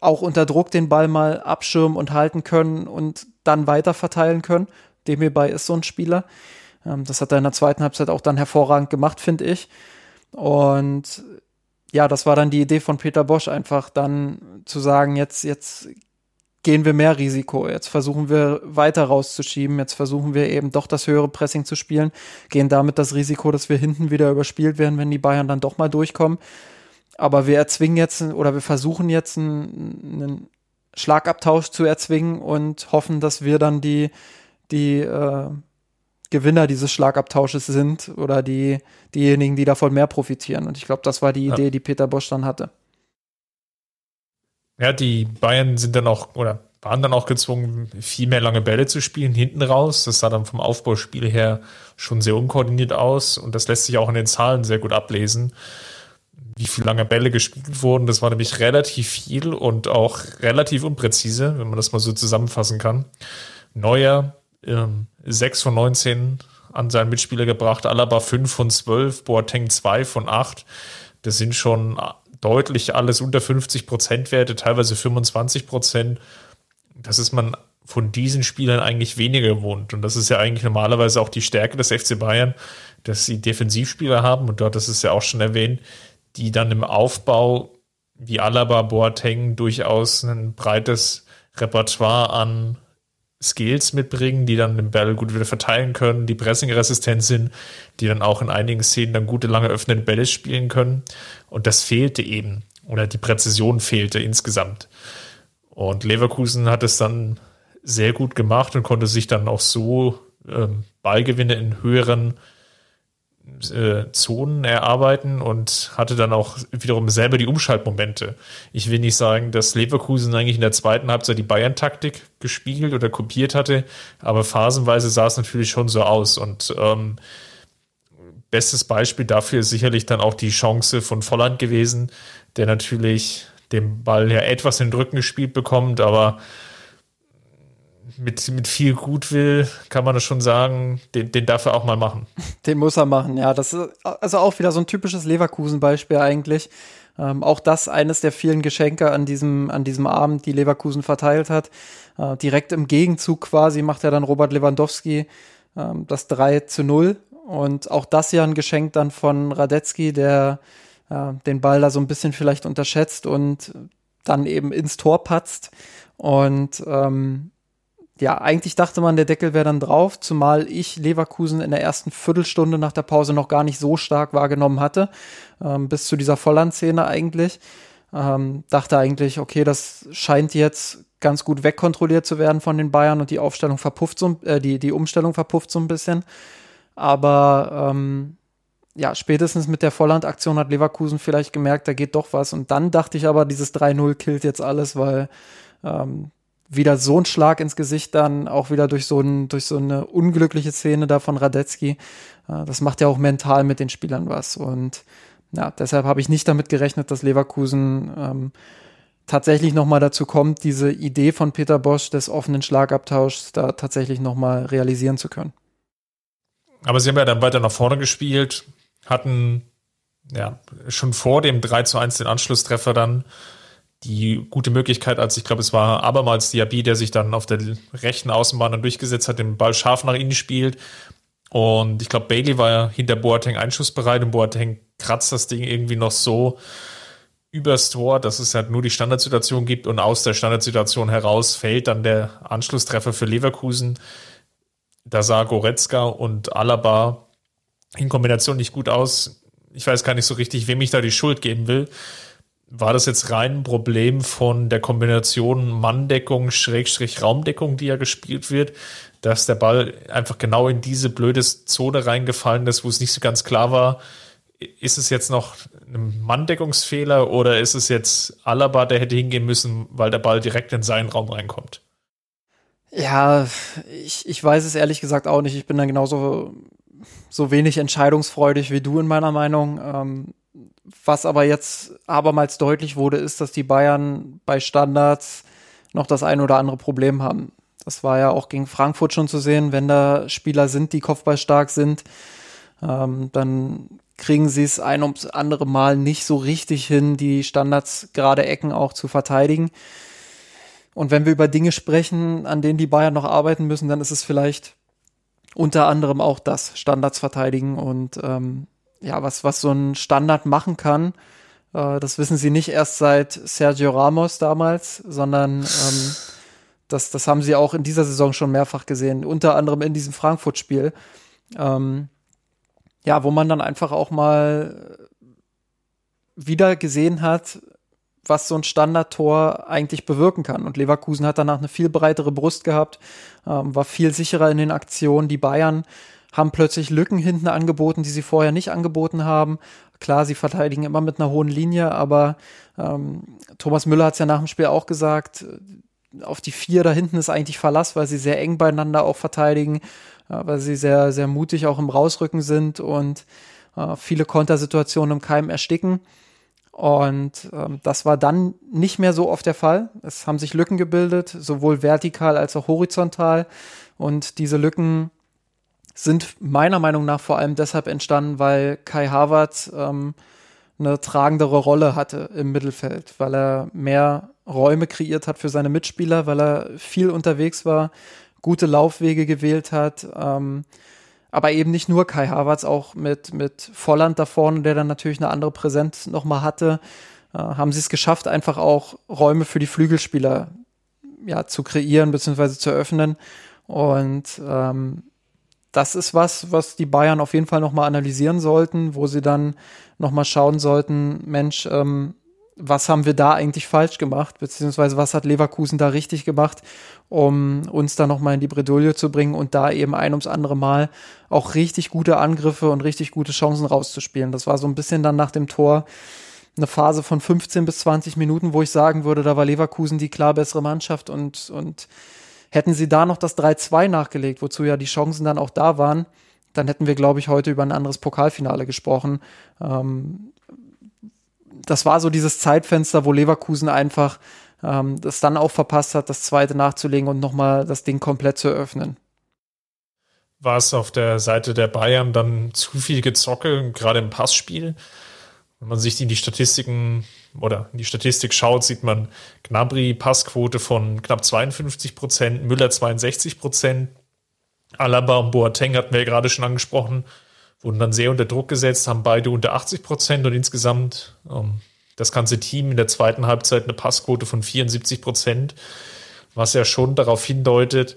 auch unter Druck den Ball mal abschirmen und halten können und dann weiter verteilen können dem hierbei ist so ein Spieler. Ähm, das hat er in der zweiten Halbzeit auch dann hervorragend gemacht, finde ich. Und ja, das war dann die Idee von Peter Bosch, einfach dann zu sagen, jetzt, jetzt gehen wir mehr Risiko. Jetzt versuchen wir weiter rauszuschieben. Jetzt versuchen wir eben doch das höhere Pressing zu spielen, gehen damit das Risiko, dass wir hinten wieder überspielt werden, wenn die Bayern dann doch mal durchkommen. Aber wir erzwingen jetzt oder wir versuchen jetzt einen, einen Schlagabtausch zu erzwingen und hoffen, dass wir dann die, die äh, Gewinner dieses Schlagabtausches sind oder die, diejenigen, die davon mehr profitieren. Und ich glaube, das war die Idee, ja. die Peter Bosch dann hatte. Ja, die Bayern sind dann auch oder waren dann auch gezwungen, viel mehr lange Bälle zu spielen, hinten raus. Das sah dann vom Aufbauspiel her schon sehr unkoordiniert aus und das lässt sich auch in den Zahlen sehr gut ablesen. wie viel lange Bälle gespielt wurden. Das war nämlich relativ viel und auch relativ unpräzise, wenn man das mal so zusammenfassen kann. Neuer ähm, 6 von 19 an seinen Mitspieler gebracht, Alaba 5 von 12, Boateng 2 von 8. Das sind schon deutlich alles unter 50 Prozent Werte, teilweise 25 Prozent. Das ist man von diesen Spielern eigentlich weniger gewohnt. Und das ist ja eigentlich normalerweise auch die Stärke des FC Bayern, dass sie Defensivspieler haben. Und dort, ist ja auch schon erwähnt, die dann im Aufbau wie Alaba, Boateng durchaus ein breites Repertoire an Skills mitbringen, die dann den Ball gut wieder verteilen können, die pressingresistent sind, die dann auch in einigen Szenen dann gute, lange öffnende Bälle spielen können. Und das fehlte eben. Oder die Präzision fehlte insgesamt. Und Leverkusen hat es dann sehr gut gemacht und konnte sich dann auch so ähm, Ballgewinne in höheren äh, Zonen erarbeiten und hatte dann auch wiederum selber die Umschaltmomente. Ich will nicht sagen, dass Leverkusen eigentlich in der zweiten Halbzeit die Bayern-Taktik gespiegelt oder kopiert hatte, aber phasenweise sah es natürlich schon so aus und ähm, bestes Beispiel dafür ist sicherlich dann auch die Chance von Volland gewesen, der natürlich den Ball ja etwas in den Rücken gespielt bekommt, aber mit, mit viel Gutwill kann man das schon sagen, den, den darf er auch mal machen. Den muss er machen, ja. Das ist also auch wieder so ein typisches Leverkusen-Beispiel eigentlich. Ähm, auch das eines der vielen Geschenke an diesem, an diesem Abend, die Leverkusen verteilt hat. Äh, direkt im Gegenzug quasi macht er dann Robert Lewandowski äh, das 3 zu 0. Und auch das ja ein Geschenk dann von Radetzky, der äh, den Ball da so ein bisschen vielleicht unterschätzt und dann eben ins Tor patzt. Und ähm, ja, eigentlich dachte man, der Deckel wäre dann drauf, zumal ich Leverkusen in der ersten Viertelstunde nach der Pause noch gar nicht so stark wahrgenommen hatte, ähm, bis zu dieser Volland-Szene eigentlich. Ähm, dachte eigentlich, okay, das scheint jetzt ganz gut wegkontrolliert zu werden von den Bayern und die Aufstellung verpufft so, äh, die, die Umstellung verpufft so ein bisschen. Aber ähm, ja, spätestens mit der Volland-Aktion hat Leverkusen vielleicht gemerkt, da geht doch was. Und dann dachte ich aber, dieses 3-0 killt jetzt alles, weil ähm, wieder so ein Schlag ins Gesicht dann auch wieder durch so, ein, durch so eine unglückliche Szene da von Radetzky. Äh, das macht ja auch mental mit den Spielern was. Und ja, deshalb habe ich nicht damit gerechnet, dass Leverkusen ähm, tatsächlich nochmal dazu kommt, diese Idee von Peter Bosch des offenen Schlagabtauschs da tatsächlich nochmal realisieren zu können. Aber sie haben ja dann weiter nach vorne gespielt, hatten ja schon vor dem 3 zu 1 den Anschlusstreffer dann die gute Möglichkeit, als ich glaube, es war abermals Diaby, der sich dann auf der rechten Außenbahn dann durchgesetzt hat, den Ball scharf nach innen spielt. Und ich glaube, Bailey war ja hinter Boateng einschussbereit und Boateng kratzt das Ding irgendwie noch so übers Tor, dass es halt nur die Standardsituation gibt und aus der Standardsituation heraus fällt dann der Anschlusstreffer für Leverkusen. Da sah Goretzka und Alaba in Kombination nicht gut aus. Ich weiß gar nicht so richtig, wem ich da die Schuld geben will war das jetzt rein ein Problem von der Kombination Manndeckung, Schrägstrich Raumdeckung, die ja gespielt wird, dass der Ball einfach genau in diese blöde Zone reingefallen ist, wo es nicht so ganz klar war, ist es jetzt noch ein Manndeckungsfehler oder ist es jetzt Alaba, der hätte hingehen müssen, weil der Ball direkt in seinen Raum reinkommt? Ja, ich, ich weiß es ehrlich gesagt auch nicht. Ich bin dann genauso so wenig entscheidungsfreudig wie du in meiner Meinung. Ähm, was aber jetzt abermals deutlich wurde, ist, dass die Bayern bei Standards noch das ein oder andere Problem haben. Das war ja auch gegen Frankfurt schon zu sehen, wenn da Spieler sind, die kopfballstark sind, ähm, dann kriegen sie es ein ums andere Mal nicht so richtig hin, die Standards gerade Ecken auch zu verteidigen. Und wenn wir über Dinge sprechen, an denen die Bayern noch arbeiten müssen, dann ist es vielleicht unter anderem auch das Standards verteidigen und ähm, ja, was, was so ein Standard machen kann. Äh, das wissen sie nicht erst seit Sergio Ramos damals, sondern ähm, das, das haben sie auch in dieser Saison schon mehrfach gesehen, unter anderem in diesem Frankfurt-Spiel. Ähm, ja, wo man dann einfach auch mal wieder gesehen hat, was so ein Standardtor eigentlich bewirken kann. Und Leverkusen hat danach eine viel breitere Brust gehabt, ähm, war viel sicherer in den Aktionen. Die Bayern haben plötzlich Lücken hinten angeboten, die sie vorher nicht angeboten haben. Klar, sie verteidigen immer mit einer hohen Linie, aber ähm, Thomas Müller hat es ja nach dem Spiel auch gesagt, auf die vier da hinten ist eigentlich Verlass, weil sie sehr eng beieinander auch verteidigen, äh, weil sie sehr, sehr mutig auch im Rausrücken sind und äh, viele Kontersituationen im Keim ersticken. Und ähm, das war dann nicht mehr so oft der Fall. Es haben sich Lücken gebildet, sowohl vertikal als auch horizontal. Und diese Lücken sind meiner Meinung nach vor allem deshalb entstanden, weil Kai Havertz ähm, eine tragendere Rolle hatte im Mittelfeld, weil er mehr Räume kreiert hat für seine Mitspieler, weil er viel unterwegs war, gute Laufwege gewählt hat. Ähm, aber eben nicht nur Kai Havertz, auch mit, mit Volland da vorne, der dann natürlich eine andere Präsenz nochmal hatte, äh, haben sie es geschafft, einfach auch Räume für die Flügelspieler ja, zu kreieren bzw. zu öffnen. Und ähm, das ist was, was die Bayern auf jeden Fall nochmal analysieren sollten, wo sie dann nochmal schauen sollten, Mensch, ähm, was haben wir da eigentlich falsch gemacht, beziehungsweise was hat Leverkusen da richtig gemacht, um uns da nochmal in die Bredouille zu bringen und da eben ein ums andere Mal auch richtig gute Angriffe und richtig gute Chancen rauszuspielen. Das war so ein bisschen dann nach dem Tor eine Phase von 15 bis 20 Minuten, wo ich sagen würde, da war Leverkusen die klar bessere Mannschaft und, und hätten sie da noch das 3-2 nachgelegt, wozu ja die Chancen dann auch da waren, dann hätten wir, glaube ich, heute über ein anderes Pokalfinale gesprochen. Ähm, das war so dieses Zeitfenster, wo Leverkusen einfach ähm, das dann auch verpasst hat, das zweite nachzulegen und nochmal das Ding komplett zu öffnen. War es auf der Seite der Bayern dann zu viel Gezocke, gerade im Passspiel? Wenn man sich in die Statistiken oder in die Statistik schaut, sieht man Gnabry Passquote von knapp 52 Prozent, Müller 62 Prozent, Alaba und Boateng hatten wir ja gerade schon angesprochen, wurden dann sehr unter Druck gesetzt, haben beide unter 80 Prozent und insgesamt ähm, das ganze Team in der zweiten Halbzeit eine Passquote von 74 Prozent, was ja schon darauf hindeutet,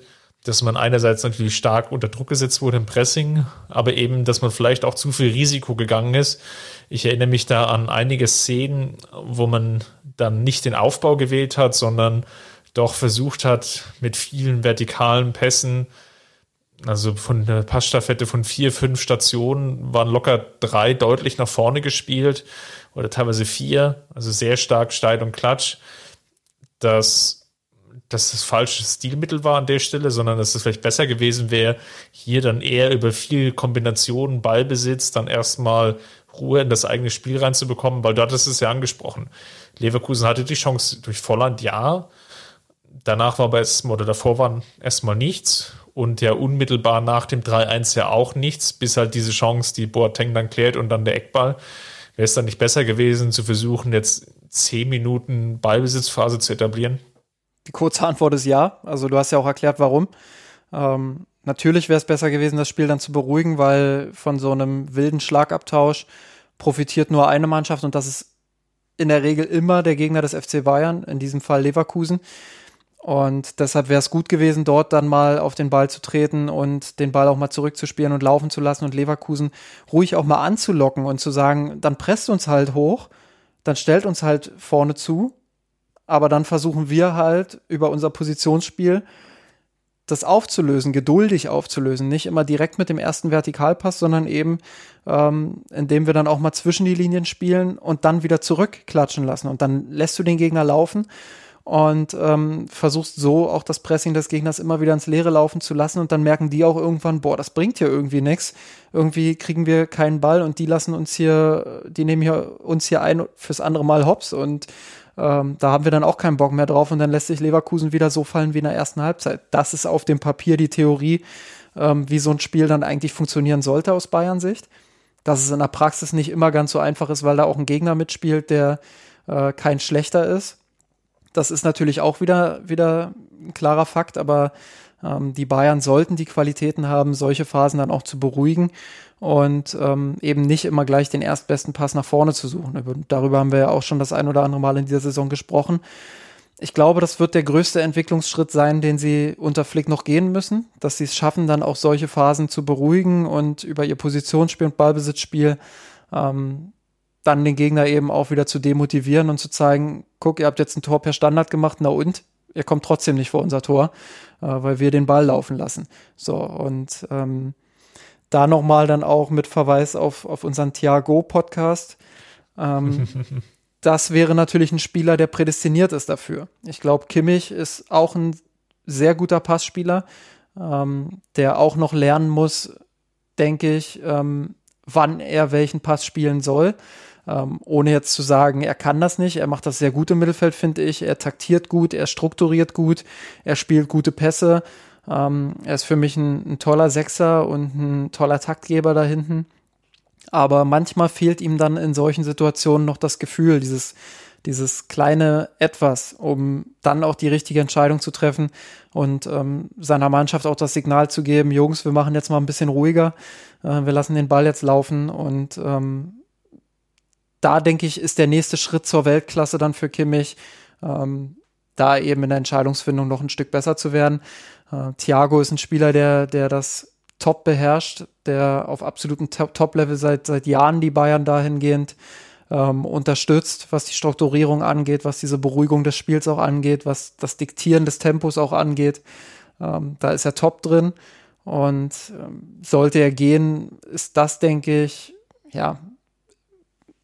dass man einerseits natürlich stark unter Druck gesetzt wurde im Pressing, aber eben, dass man vielleicht auch zu viel Risiko gegangen ist. Ich erinnere mich da an einige Szenen, wo man dann nicht den Aufbau gewählt hat, sondern doch versucht hat, mit vielen vertikalen Pässen also von der Passstaffette von vier, fünf Stationen waren locker drei deutlich nach vorne gespielt oder teilweise vier, also sehr stark steil und klatsch, dass, dass das falsche Stilmittel war an der Stelle, sondern dass es vielleicht besser gewesen wäre, hier dann eher über viel Kombinationen, Ballbesitz, dann erstmal Ruhe in das eigene Spiel reinzubekommen, weil dort ist es ja angesprochen. Leverkusen hatte die Chance durch Volland, ja. Danach war aber erstmal, oder davor war erstmal nichts und ja unmittelbar nach dem 3-1 ja auch nichts, bis halt diese Chance, die Boateng dann klärt und dann der Eckball. Wäre es dann nicht besser gewesen, zu versuchen, jetzt zehn Minuten Ballbesitzphase zu etablieren? Die kurze Antwort ist ja. Also du hast ja auch erklärt, warum. Ähm, natürlich wäre es besser gewesen, das Spiel dann zu beruhigen, weil von so einem wilden Schlagabtausch profitiert nur eine Mannschaft und das ist in der Regel immer der Gegner des FC Bayern, in diesem Fall Leverkusen. Und deshalb wäre es gut gewesen, dort dann mal auf den Ball zu treten und den Ball auch mal zurückzuspielen und laufen zu lassen und Leverkusen ruhig auch mal anzulocken und zu sagen, dann presst uns halt hoch, dann stellt uns halt vorne zu, aber dann versuchen wir halt über unser Positionsspiel das aufzulösen, geduldig aufzulösen, nicht immer direkt mit dem ersten Vertikalpass, sondern eben, ähm, indem wir dann auch mal zwischen die Linien spielen und dann wieder zurückklatschen lassen. Und dann lässt du den Gegner laufen und ähm, versuchst so auch das Pressing des Gegners immer wieder ins Leere laufen zu lassen. Und dann merken die auch irgendwann, boah, das bringt hier irgendwie nichts. Irgendwie kriegen wir keinen Ball und die lassen uns hier, die nehmen hier uns hier ein fürs andere Mal hops. Und ähm, da haben wir dann auch keinen Bock mehr drauf und dann lässt sich Leverkusen wieder so fallen wie in der ersten Halbzeit. Das ist auf dem Papier die Theorie, ähm, wie so ein Spiel dann eigentlich funktionieren sollte aus Bayern Sicht. Dass es in der Praxis nicht immer ganz so einfach ist, weil da auch ein Gegner mitspielt, der äh, kein schlechter ist das ist natürlich auch wieder, wieder ein klarer Fakt, aber ähm, die Bayern sollten die Qualitäten haben, solche Phasen dann auch zu beruhigen und ähm, eben nicht immer gleich den erstbesten Pass nach vorne zu suchen. Darüber haben wir ja auch schon das ein oder andere Mal in dieser Saison gesprochen. Ich glaube, das wird der größte Entwicklungsschritt sein, den sie unter Flick noch gehen müssen, dass sie es schaffen, dann auch solche Phasen zu beruhigen und über ihr Positionsspiel und Ballbesitzspiel ähm, dann den Gegner eben auch wieder zu demotivieren und zu zeigen, guck, ihr habt jetzt ein Tor per Standard gemacht, na und? Ihr kommt trotzdem nicht vor unser Tor, äh, weil wir den Ball laufen lassen. So, und ähm, da nochmal dann auch mit Verweis auf, auf unseren Thiago-Podcast. Ähm, das wäre natürlich ein Spieler, der prädestiniert ist dafür. Ich glaube, Kimmich ist auch ein sehr guter Passspieler, ähm, der auch noch lernen muss, denke ich, ähm, wann er welchen Pass spielen soll Ähm, ohne jetzt zu sagen, er kann das nicht. Er macht das sehr gut im Mittelfeld, finde ich. Er taktiert gut, er strukturiert gut, er spielt gute Pässe. Ähm, er ist für mich ein, ein toller Sechser und ein toller Taktgeber da hinten. Aber manchmal fehlt ihm dann in solchen Situationen noch das Gefühl, dieses, dieses kleine Etwas, um dann auch die richtige Entscheidung zu treffen und ähm, seiner Mannschaft auch das Signal zu geben, Jungs, wir machen jetzt mal ein bisschen ruhiger, äh, wir lassen den Ball jetzt laufen und ähm, da denke ich, ist der nächste Schritt zur Weltklasse dann für Kimmich, ähm, da eben in der Entscheidungsfindung noch ein Stück besser zu werden. Äh, Thiago ist ein Spieler, der, der das top beherrscht, der auf absolutem Top-Level seit, seit Jahren die Bayern dahingehend ähm, unterstützt, was die Strukturierung angeht, was diese Beruhigung des Spiels auch angeht, was das Diktieren des Tempos auch angeht. Ähm, da ist er top drin. Und ähm, sollte er gehen, ist das, denke ich, ja,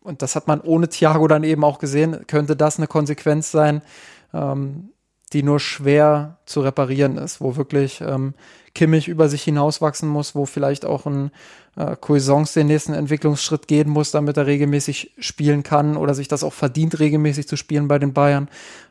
und das hat man ohne Thiago dann eben auch gesehen, könnte das eine Konsequenz sein, ähm, die nur schwer zu reparieren ist, wo wirklich ähm, Kimmich über sich hinauswachsen muss, wo vielleicht auch ein äh, Cuisance den nächsten Entwicklungsschritt gehen muss, damit er regelmäßig spielen kann oder sich das auch verdient, regelmäßig zu spielen bei den Bayern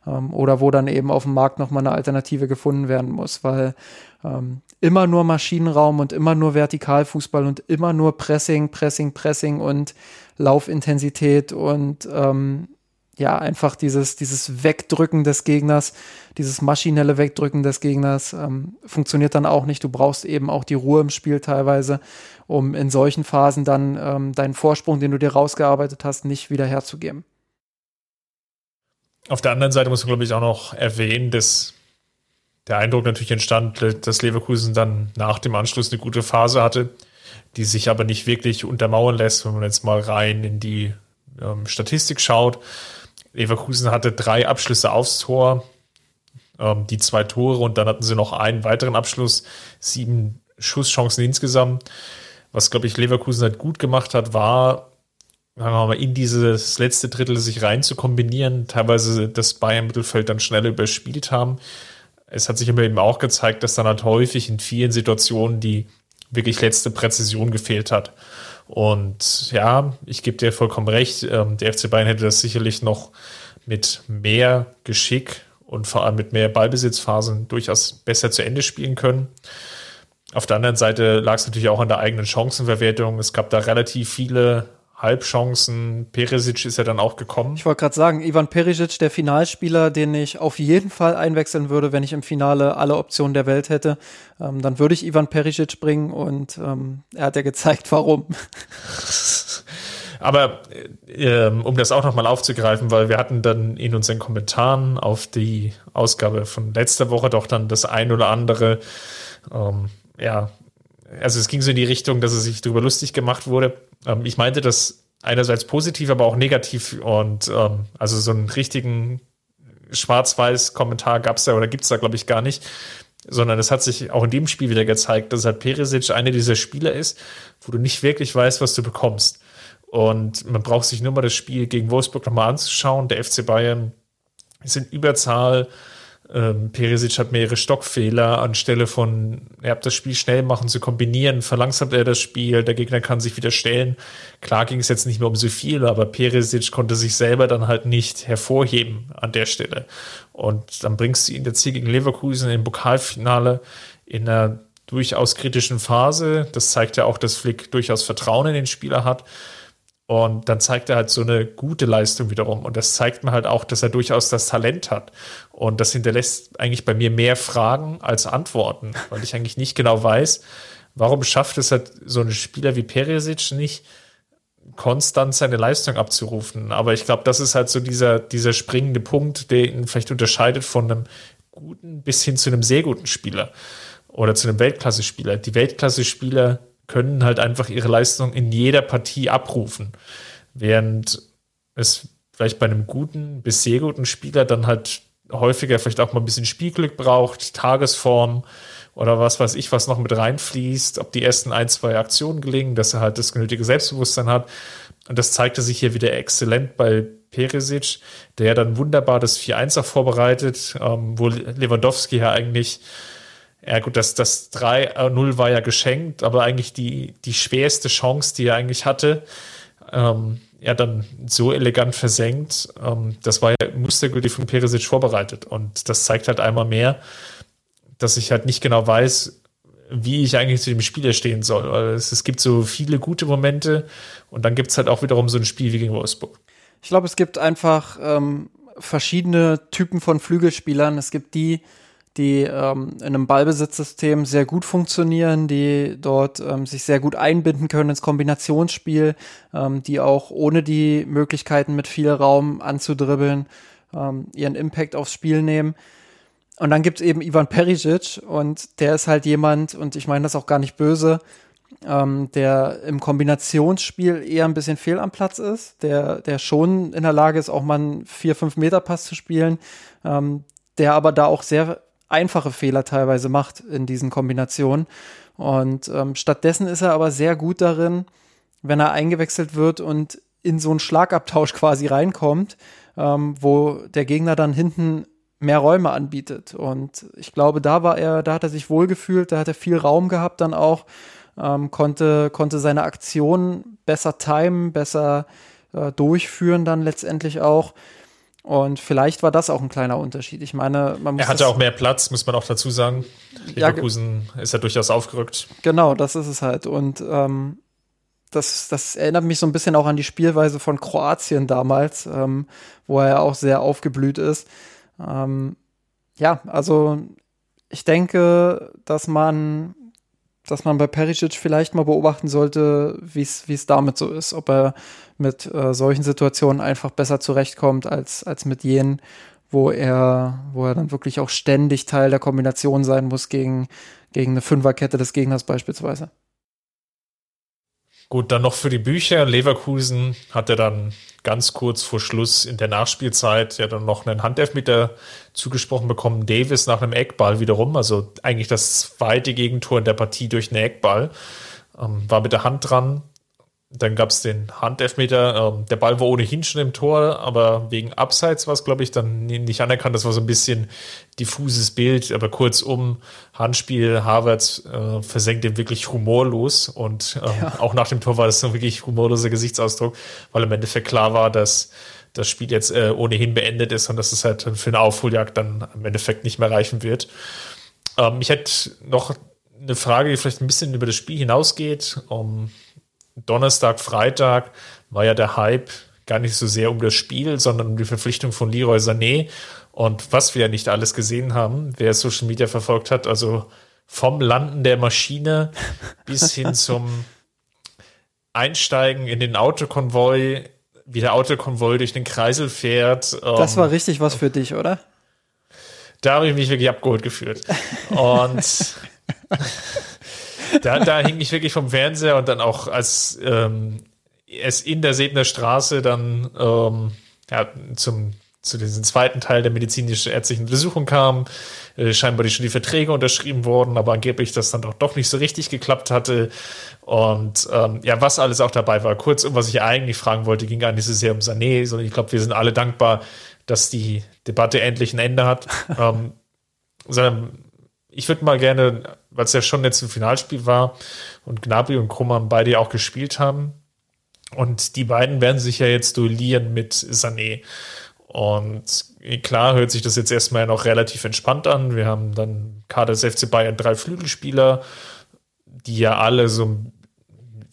ähm, oder wo dann eben auf dem Markt nochmal eine Alternative gefunden werden muss, weil ähm, immer nur Maschinenraum und immer nur Vertikalfußball und immer nur Pressing, Pressing, Pressing und Laufintensität und ähm, ja, einfach dieses, dieses Wegdrücken des Gegners, dieses maschinelle Wegdrücken des Gegners ähm, funktioniert dann auch nicht. Du brauchst eben auch die Ruhe im Spiel teilweise, um in solchen Phasen dann ähm, deinen Vorsprung, den du dir rausgearbeitet hast, nicht wieder herzugeben. Auf der anderen Seite muss man, glaube ich, auch noch erwähnen, dass der Eindruck natürlich entstand, dass Leverkusen dann nach dem Anschluss eine gute Phase hatte, die sich aber nicht wirklich untermauern lässt, wenn man jetzt mal rein in die ähm, Statistik schaut. Leverkusen hatte drei Abschlüsse aufs Tor, ähm, die zwei Tore und dann hatten sie noch einen weiteren Abschluss, sieben Schusschancen insgesamt. Was, glaube ich, Leverkusen halt gut gemacht hat, war, sagen wir mal, in dieses letzte Drittel sich rein zu kombinieren, teilweise das Bayern-Mittelfeld dann schnell überspielt haben. Es hat sich aber eben auch gezeigt, dass dann halt häufig in vielen Situationen die wirklich letzte Präzision gefehlt hat. Und ja, ich gebe dir vollkommen recht, ähm, der FC Bayern hätte das sicherlich noch mit mehr Geschick und vor allem mit mehr Ballbesitzphasen durchaus besser zu Ende spielen können. Auf der anderen Seite lag es natürlich auch an der eigenen Chancenverwertung. Es gab da relativ viele Halbchancen. Perisic ist ja dann auch gekommen. Ich wollte gerade sagen, Ivan Perisic, der Finalspieler, den ich auf jeden Fall einwechseln würde, wenn ich im Finale alle Optionen der Welt hätte. Ähm, dann würde ich Ivan Perisic bringen und ähm, er hat ja gezeigt, warum. Aber äh, um das auch nochmal aufzugreifen, weil wir hatten dann in unseren Kommentaren auf die Ausgabe von letzter Woche doch dann das ein oder andere, ähm, ja, also es ging so in die Richtung, dass es sich darüber lustig gemacht wurde. Ähm, ich meinte das einerseits positiv, aber auch negativ und ähm, also so einen richtigen Schwarz-Weiß-Kommentar gab es da oder gibt es da, glaube ich, gar nicht. Sondern es hat sich auch in dem Spiel wieder gezeigt, dass halt Perisic einer dieser Spieler ist, wo du nicht wirklich weißt, was du bekommst. Und man braucht sich nur mal das Spiel gegen Wolfsburg nochmal anzuschauen. Der FC Bayern ist in Überzahl, ähm, Perisic hat mehrere Stockfehler. Anstelle von, er hat das Spiel schnell machen zu kombinieren, verlangsamt er das Spiel. Der Gegner kann sich wieder stellen. Klar ging es jetzt nicht mehr um so viel, aber Perisic konnte sich selber dann halt nicht hervorheben an der Stelle. Und dann bringst du ihn jetzt hier gegen Leverkusen im Pokalfinale in einer durchaus kritischen Phase. Das zeigt ja auch, dass Flick durchaus Vertrauen in den Spieler hat. Und dann zeigt er halt so eine gute Leistung wiederum. Und das zeigt mir halt auch, dass er durchaus das Talent hat. Und das hinterlässt eigentlich bei mir mehr Fragen als Antworten, weil ich eigentlich nicht genau weiß, warum schafft es halt so ein Spieler wie Perisic nicht, konstant seine Leistung abzurufen. Aber ich glaube, das ist halt so dieser, dieser springende Punkt, der ihn vielleicht unterscheidet von einem guten bis hin zu einem sehr guten Spieler oder zu einem Weltklasse-Spieler. Die Weltklasse-Spieler können halt einfach ihre Leistung in jeder Partie abrufen. Während es vielleicht bei einem guten bis sehr guten Spieler dann halt häufiger vielleicht auch mal ein bisschen Spielglück braucht, Tagesform oder was weiß ich, was noch mit reinfließt, ob die ersten ein, zwei Aktionen gelingen, dass er halt das genötige Selbstbewusstsein hat. Und das zeigte sich hier wieder exzellent bei Peresic, der dann wunderbar das 4-1 auch vorbereitet, ähm, wo Lewandowski ja eigentlich ja gut, das, das 3-0 war ja geschenkt, aber eigentlich die, die schwerste Chance, die er eigentlich hatte. Ähm, er dann so elegant versenkt. Ähm, das war ja mustergültig von Perisic vorbereitet. Und das zeigt halt einmal mehr, dass ich halt nicht genau weiß, wie ich eigentlich zu dem Spieler stehen soll. Weil es, es gibt so viele gute Momente und dann gibt es halt auch wiederum so ein Spiel wie gegen Wolfsburg. Ich glaube, es gibt einfach ähm, verschiedene Typen von Flügelspielern. Es gibt die, die ähm, in einem Ballbesitzsystem sehr gut funktionieren, die dort ähm, sich sehr gut einbinden können ins Kombinationsspiel, ähm, die auch ohne die Möglichkeiten mit viel Raum anzudribbeln ähm, ihren Impact aufs Spiel nehmen. Und dann gibt's eben Ivan Perisic und der ist halt jemand, und ich meine das auch gar nicht böse, ähm, der im Kombinationsspiel eher ein bisschen fehl am Platz ist, der, der schon in der Lage ist, auch mal einen 4-5 Meter Pass zu spielen, ähm, der aber da auch sehr einfache Fehler teilweise macht in diesen Kombinationen. Und ähm, stattdessen ist er aber sehr gut darin, wenn er eingewechselt wird und in so einen Schlagabtausch quasi reinkommt, ähm, wo der Gegner dann hinten mehr Räume anbietet. Und ich glaube, da war er, da hat er sich wohlgefühlt, da hat er viel Raum gehabt dann auch, ähm, konnte, konnte seine Aktionen besser timen, besser äh, durchführen dann letztendlich auch. Und vielleicht war das auch ein kleiner Unterschied. Ich meine, man muss. Er hatte auch mehr Platz, muss man auch dazu sagen. Leverkusen ja, ist ja durchaus aufgerückt. Genau, das ist es halt. Und ähm, das, das erinnert mich so ein bisschen auch an die Spielweise von Kroatien damals, ähm, wo er ja auch sehr aufgeblüht ist. Ähm, ja, also ich denke, dass man, dass man bei Perisic vielleicht mal beobachten sollte, wie es damit so ist, ob er mit äh, solchen Situationen einfach besser zurechtkommt als, als mit jenen, wo er, wo er dann wirklich auch ständig Teil der Kombination sein muss gegen, gegen eine Fünferkette des Gegners beispielsweise. Gut, dann noch für die Bücher. Leverkusen hat er dann ganz kurz vor Schluss in der Nachspielzeit ja dann noch einen Handelfmeter zugesprochen bekommen. Davis nach einem Eckball wiederum, also eigentlich das zweite Gegentor in der Partie durch einen Eckball. Ähm, war mit der Hand dran, dann gab es den Handelfmeter. Ähm, der Ball war ohnehin schon im Tor, aber wegen Abseits war es, glaube ich, dann nicht anerkannt. Das war so ein bisschen diffuses Bild, aber kurzum, Handspiel, Havertz äh, versenkt den wirklich humorlos und ähm, ja. auch nach dem Tor war das so ein wirklich humorloser Gesichtsausdruck, weil im Endeffekt klar war, dass das Spiel jetzt äh, ohnehin beendet ist und dass es halt für eine Aufholjagd dann im Endeffekt nicht mehr reichen wird. Ähm, ich hätte noch eine Frage, die vielleicht ein bisschen über das Spiel hinausgeht. Um, Donnerstag, Freitag war ja der Hype gar nicht so sehr um das Spiel, sondern um die Verpflichtung von Leroy Sané. Und was wir ja nicht alles gesehen haben, wer Social Media verfolgt hat, also vom Landen der Maschine bis hin zum Einsteigen in den Autokonvoi, wie der Autokonvoi durch den Kreisel fährt. Das war ähm, richtig was für dich, oder? Da habe ich mich wirklich abgeholt gefühlt. Und da, da hing ich wirklich vom Fernseher und dann auch als ähm, es in der Sebner Straße dann ähm, ja, zum zu diesem zweiten Teil der medizinischen ärztlichen Untersuchung kam, äh, scheinbar die schon die Verträge unterschrieben wurden, aber angeblich das dann doch, doch nicht so richtig geklappt hatte. Und ähm, ja, was alles auch dabei war. Kurz, um was ich eigentlich fragen wollte, ging gar nicht so sehr um Sané, sondern ich glaube, wir sind alle dankbar, dass die Debatte endlich ein Ende hat. ähm, sondern ich würde mal gerne, weil es ja schon jetzt ein Finalspiel war und Gnabry und Krummern beide auch gespielt haben. Und die beiden werden sich ja jetzt duellieren mit Sané. Und klar hört sich das jetzt erstmal noch relativ entspannt an. Wir haben dann Kader des FC Bayern drei Flügelspieler, die ja alle so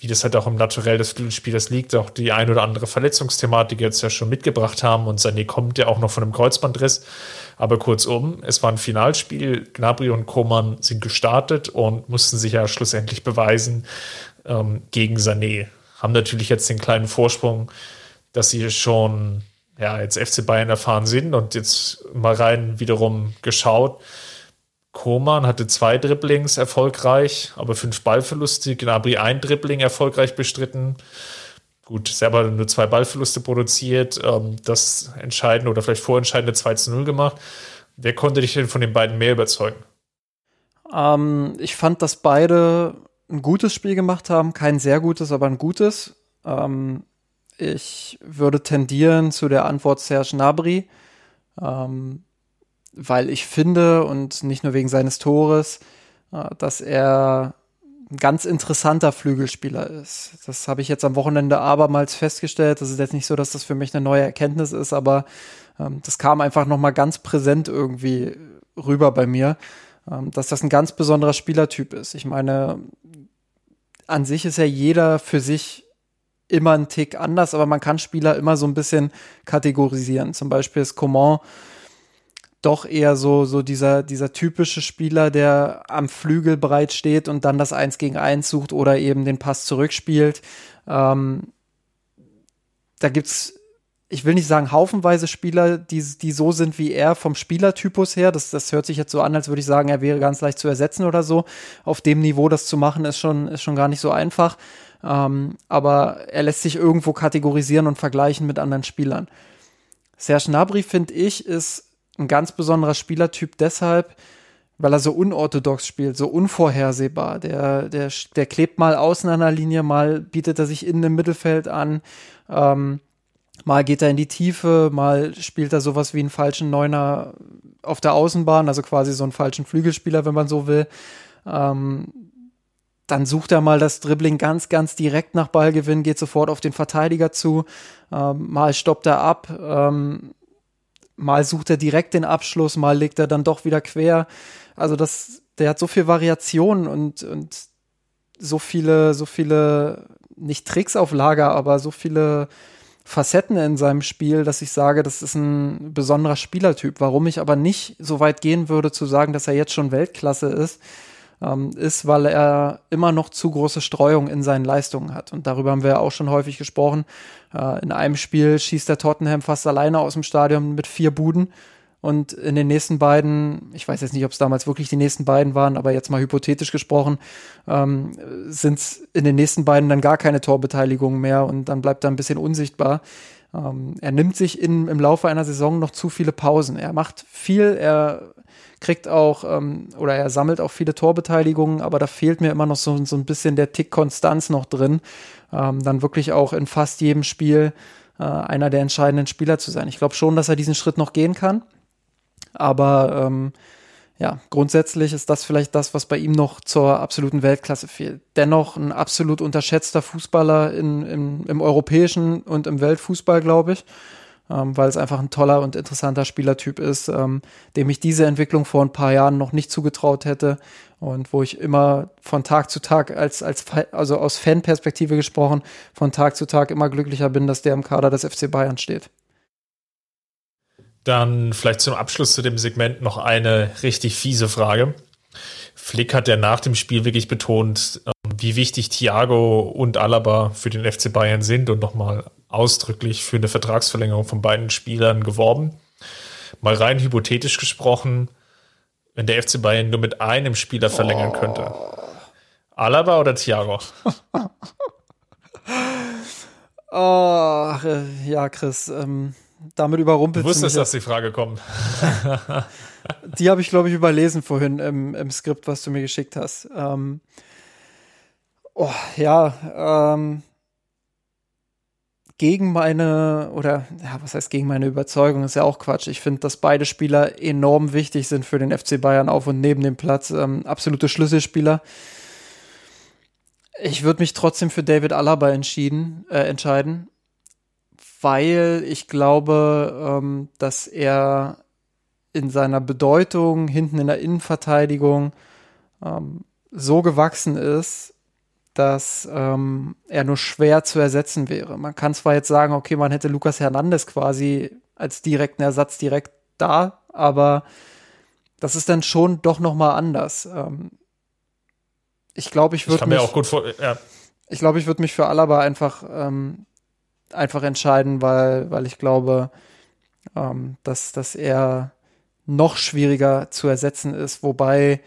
wie das halt auch im Naturell des Flügelspielers liegt, auch die ein oder andere Verletzungsthematik jetzt ja schon mitgebracht haben und Sané kommt ja auch noch von einem Kreuzbandriss. Aber kurzum, es war ein Finalspiel, Gnabry und Koman sind gestartet und mussten sich ja schlussendlich beweisen ähm, gegen Sané. Haben natürlich jetzt den kleinen Vorsprung, dass sie schon ja, jetzt FC Bayern erfahren sind und jetzt mal rein wiederum geschaut Koman hatte zwei Dribblings erfolgreich, aber fünf Ballverluste. Gnabry ein Dribbling erfolgreich bestritten. Gut, selber nur zwei Ballverluste produziert, ähm, das entscheidende oder vielleicht vorentscheidende 2 zu 0 gemacht. Wer konnte dich denn von den beiden mehr überzeugen? Ähm, ich fand, dass beide ein gutes Spiel gemacht haben. Kein sehr gutes, aber ein gutes. Ähm, ich würde tendieren zu der Antwort Serge Nabri. Ähm, weil ich finde, und nicht nur wegen seines Tores, äh, dass er ein ganz interessanter Flügelspieler ist. Das habe ich jetzt am Wochenende abermals festgestellt. Das ist jetzt nicht so, dass das für mich eine neue Erkenntnis ist, aber ähm, das kam einfach noch mal ganz präsent irgendwie rüber bei mir, ähm, dass das ein ganz besonderer Spielertyp ist. Ich meine, an sich ist ja jeder für sich immer ein Tick anders, aber man kann Spieler immer so ein bisschen kategorisieren. Zum Beispiel ist Coman doch eher so, so dieser, dieser typische Spieler, der am Flügel bereit steht und dann das Eins gegen Eins sucht oder eben den Pass zurückspielt. Ähm, da gibt's, ich will nicht sagen haufenweise Spieler, die, die so sind wie er vom Spielertypus her. Das, das hört sich jetzt so an, als würde ich sagen, er wäre ganz leicht zu ersetzen oder so. Auf dem Niveau das zu machen, ist schon, ist schon gar nicht so einfach. Ähm, aber er lässt sich irgendwo kategorisieren und vergleichen mit anderen Spielern. Serge Gnabry, finde ich, ist ein ganz besonderer Spielertyp deshalb, weil er so unorthodox spielt, so unvorhersehbar. Der, der, der klebt mal außen an der Linie, mal bietet er sich innen im Mittelfeld an, ähm, mal geht er in die Tiefe, mal spielt er sowas wie einen falschen Neuner auf der Außenbahn, also quasi so einen falschen Flügelspieler, wenn man so will. Ähm, dann sucht er mal das Dribbling ganz, ganz direkt nach Ballgewinn, geht sofort auf den Verteidiger zu, ähm, mal stoppt er ab, ähm, mal sucht er direkt den Abschluss, mal legt er dann doch wieder quer. Also das, der hat so viel Variationen und, und so viele, so viele, nicht Tricks auf Lager, aber so viele Facetten in seinem Spiel, dass ich sage, das ist ein besonderer Spielertyp. Warum ich aber nicht so weit gehen würde zu sagen, dass er jetzt schon Weltklasse ist, ähm, ist, weil er immer noch zu große Streuung in seinen Leistungen hat. Und darüber haben wir auch schon häufig gesprochen. Äh, in einem Spiel schießt der Tottenham fast alleine aus dem Stadion mit vier Buden. Und in den nächsten beiden, ich weiß jetzt nicht, ob es damals wirklich die nächsten beiden waren, aber jetzt mal hypothetisch gesprochen, ähm, sind es in den nächsten beiden dann gar keine Torbeteiligungen mehr und dann bleibt er ein bisschen unsichtbar. Ähm, er nimmt sich in, im Laufe einer Saison noch zu viele Pausen. Er macht viel, er kriegt auch ähm, oder er sammelt auch viele Torbeteiligungen, aber da fehlt mir immer noch so, so ein bisschen der Tick Konstanz noch drin, ähm, dann wirklich auch in fast jedem Spiel äh, einer der entscheidenden Spieler zu sein. Ich glaube schon, dass er diesen Schritt noch gehen kann, aber ähm, ja, grundsätzlich ist das vielleicht das, was bei ihm noch zur absoluten Weltklasse fehlt. Dennoch ein absolut unterschätzter Fußballer in, in, im europäischen und im Weltfußball, glaube ich ähm, weil es einfach ein toller und interessanter Spielertyp ist, ähm, dem ich diese Entwicklung vor ein paar Jahren noch nicht zugetraut hätte und wo ich immer von Tag zu Tag als, als also aus Fanperspektive gesprochen, von Tag zu Tag immer glücklicher bin, dass der im Kader des FC Bayern steht. Dann vielleicht zum Abschluss zu dem Segment noch eine richtig fiese Frage. Flick hat ja nach dem Spiel wirklich betont, ähm, wie wichtig Thiago und Alaba für den FC Bayern sind und nochmal ausdrücklich für eine Vertragsverlängerung von beiden Spielern geworben. Mal rein hypothetisch gesprochen, wenn der FC Bayern nur mit einem Spieler verlängern oh. könnte. Alaba oder Thiago? oh, ja, Chris, ähm, damit überrumpelt du wusstest, dass die Frage kommt. die habe ich, glaube ich, überlesen vorhin im, im Skript, was du mir geschickt hast. Ähm, oh, ja, ähm, gegen meine, oder ja, was heißt gegen meine Überzeugung, ist ja auch Quatsch. Ich finde, dass beide Spieler enorm wichtig sind für den FC Bayern auf und neben dem Platz. Ähm, absolute Schlüsselspieler. Ich würde mich trotzdem für David Alaba entschieden, äh, entscheiden, weil ich glaube, ähm, dass er in seiner Bedeutung hinten in der Innenverteidigung ähm, so gewachsen ist, dass ähm, er nur schwer zu ersetzen wäre. Man kann zwar jetzt sagen, okay, man hätte Lukas Hernandez quasi als direkten Ersatz direkt da, aber das ist dann schon doch noch mal anders. Ähm, ich glaube, ich würde mich auch gut vor, ja. Ich glaube, ich würde mich für Alaba einfach ähm, einfach entscheiden, weil weil ich glaube, ähm, dass dass er noch schwieriger zu ersetzen ist, wobei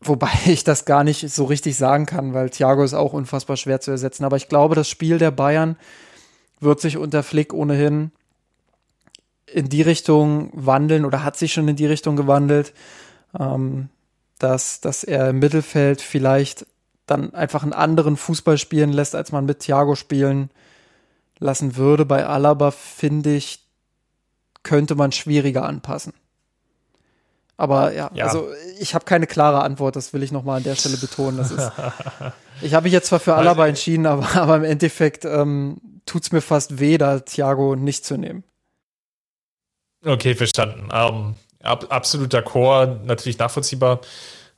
Wobei ich das gar nicht so richtig sagen kann, weil Thiago ist auch unfassbar schwer zu ersetzen. Aber ich glaube, das Spiel der Bayern wird sich unter Flick ohnehin in die Richtung wandeln oder hat sich schon in die Richtung gewandelt, ähm, dass, dass er im Mittelfeld vielleicht dann einfach einen anderen Fußball spielen lässt, als man mit Thiago spielen lassen würde. Bei Alaba finde ich, könnte man schwieriger anpassen. Aber ja, ja. also ich habe keine klare Antwort, das will ich nochmal an der Stelle betonen. Das ist, ich habe mich jetzt zwar für Alaba entschieden, aber, aber im Endeffekt ähm, tut es mir fast weh, da Thiago nicht zu nehmen. Okay, verstanden. Um, ähm, ab, absoluter Chor, natürlich nachvollziehbar.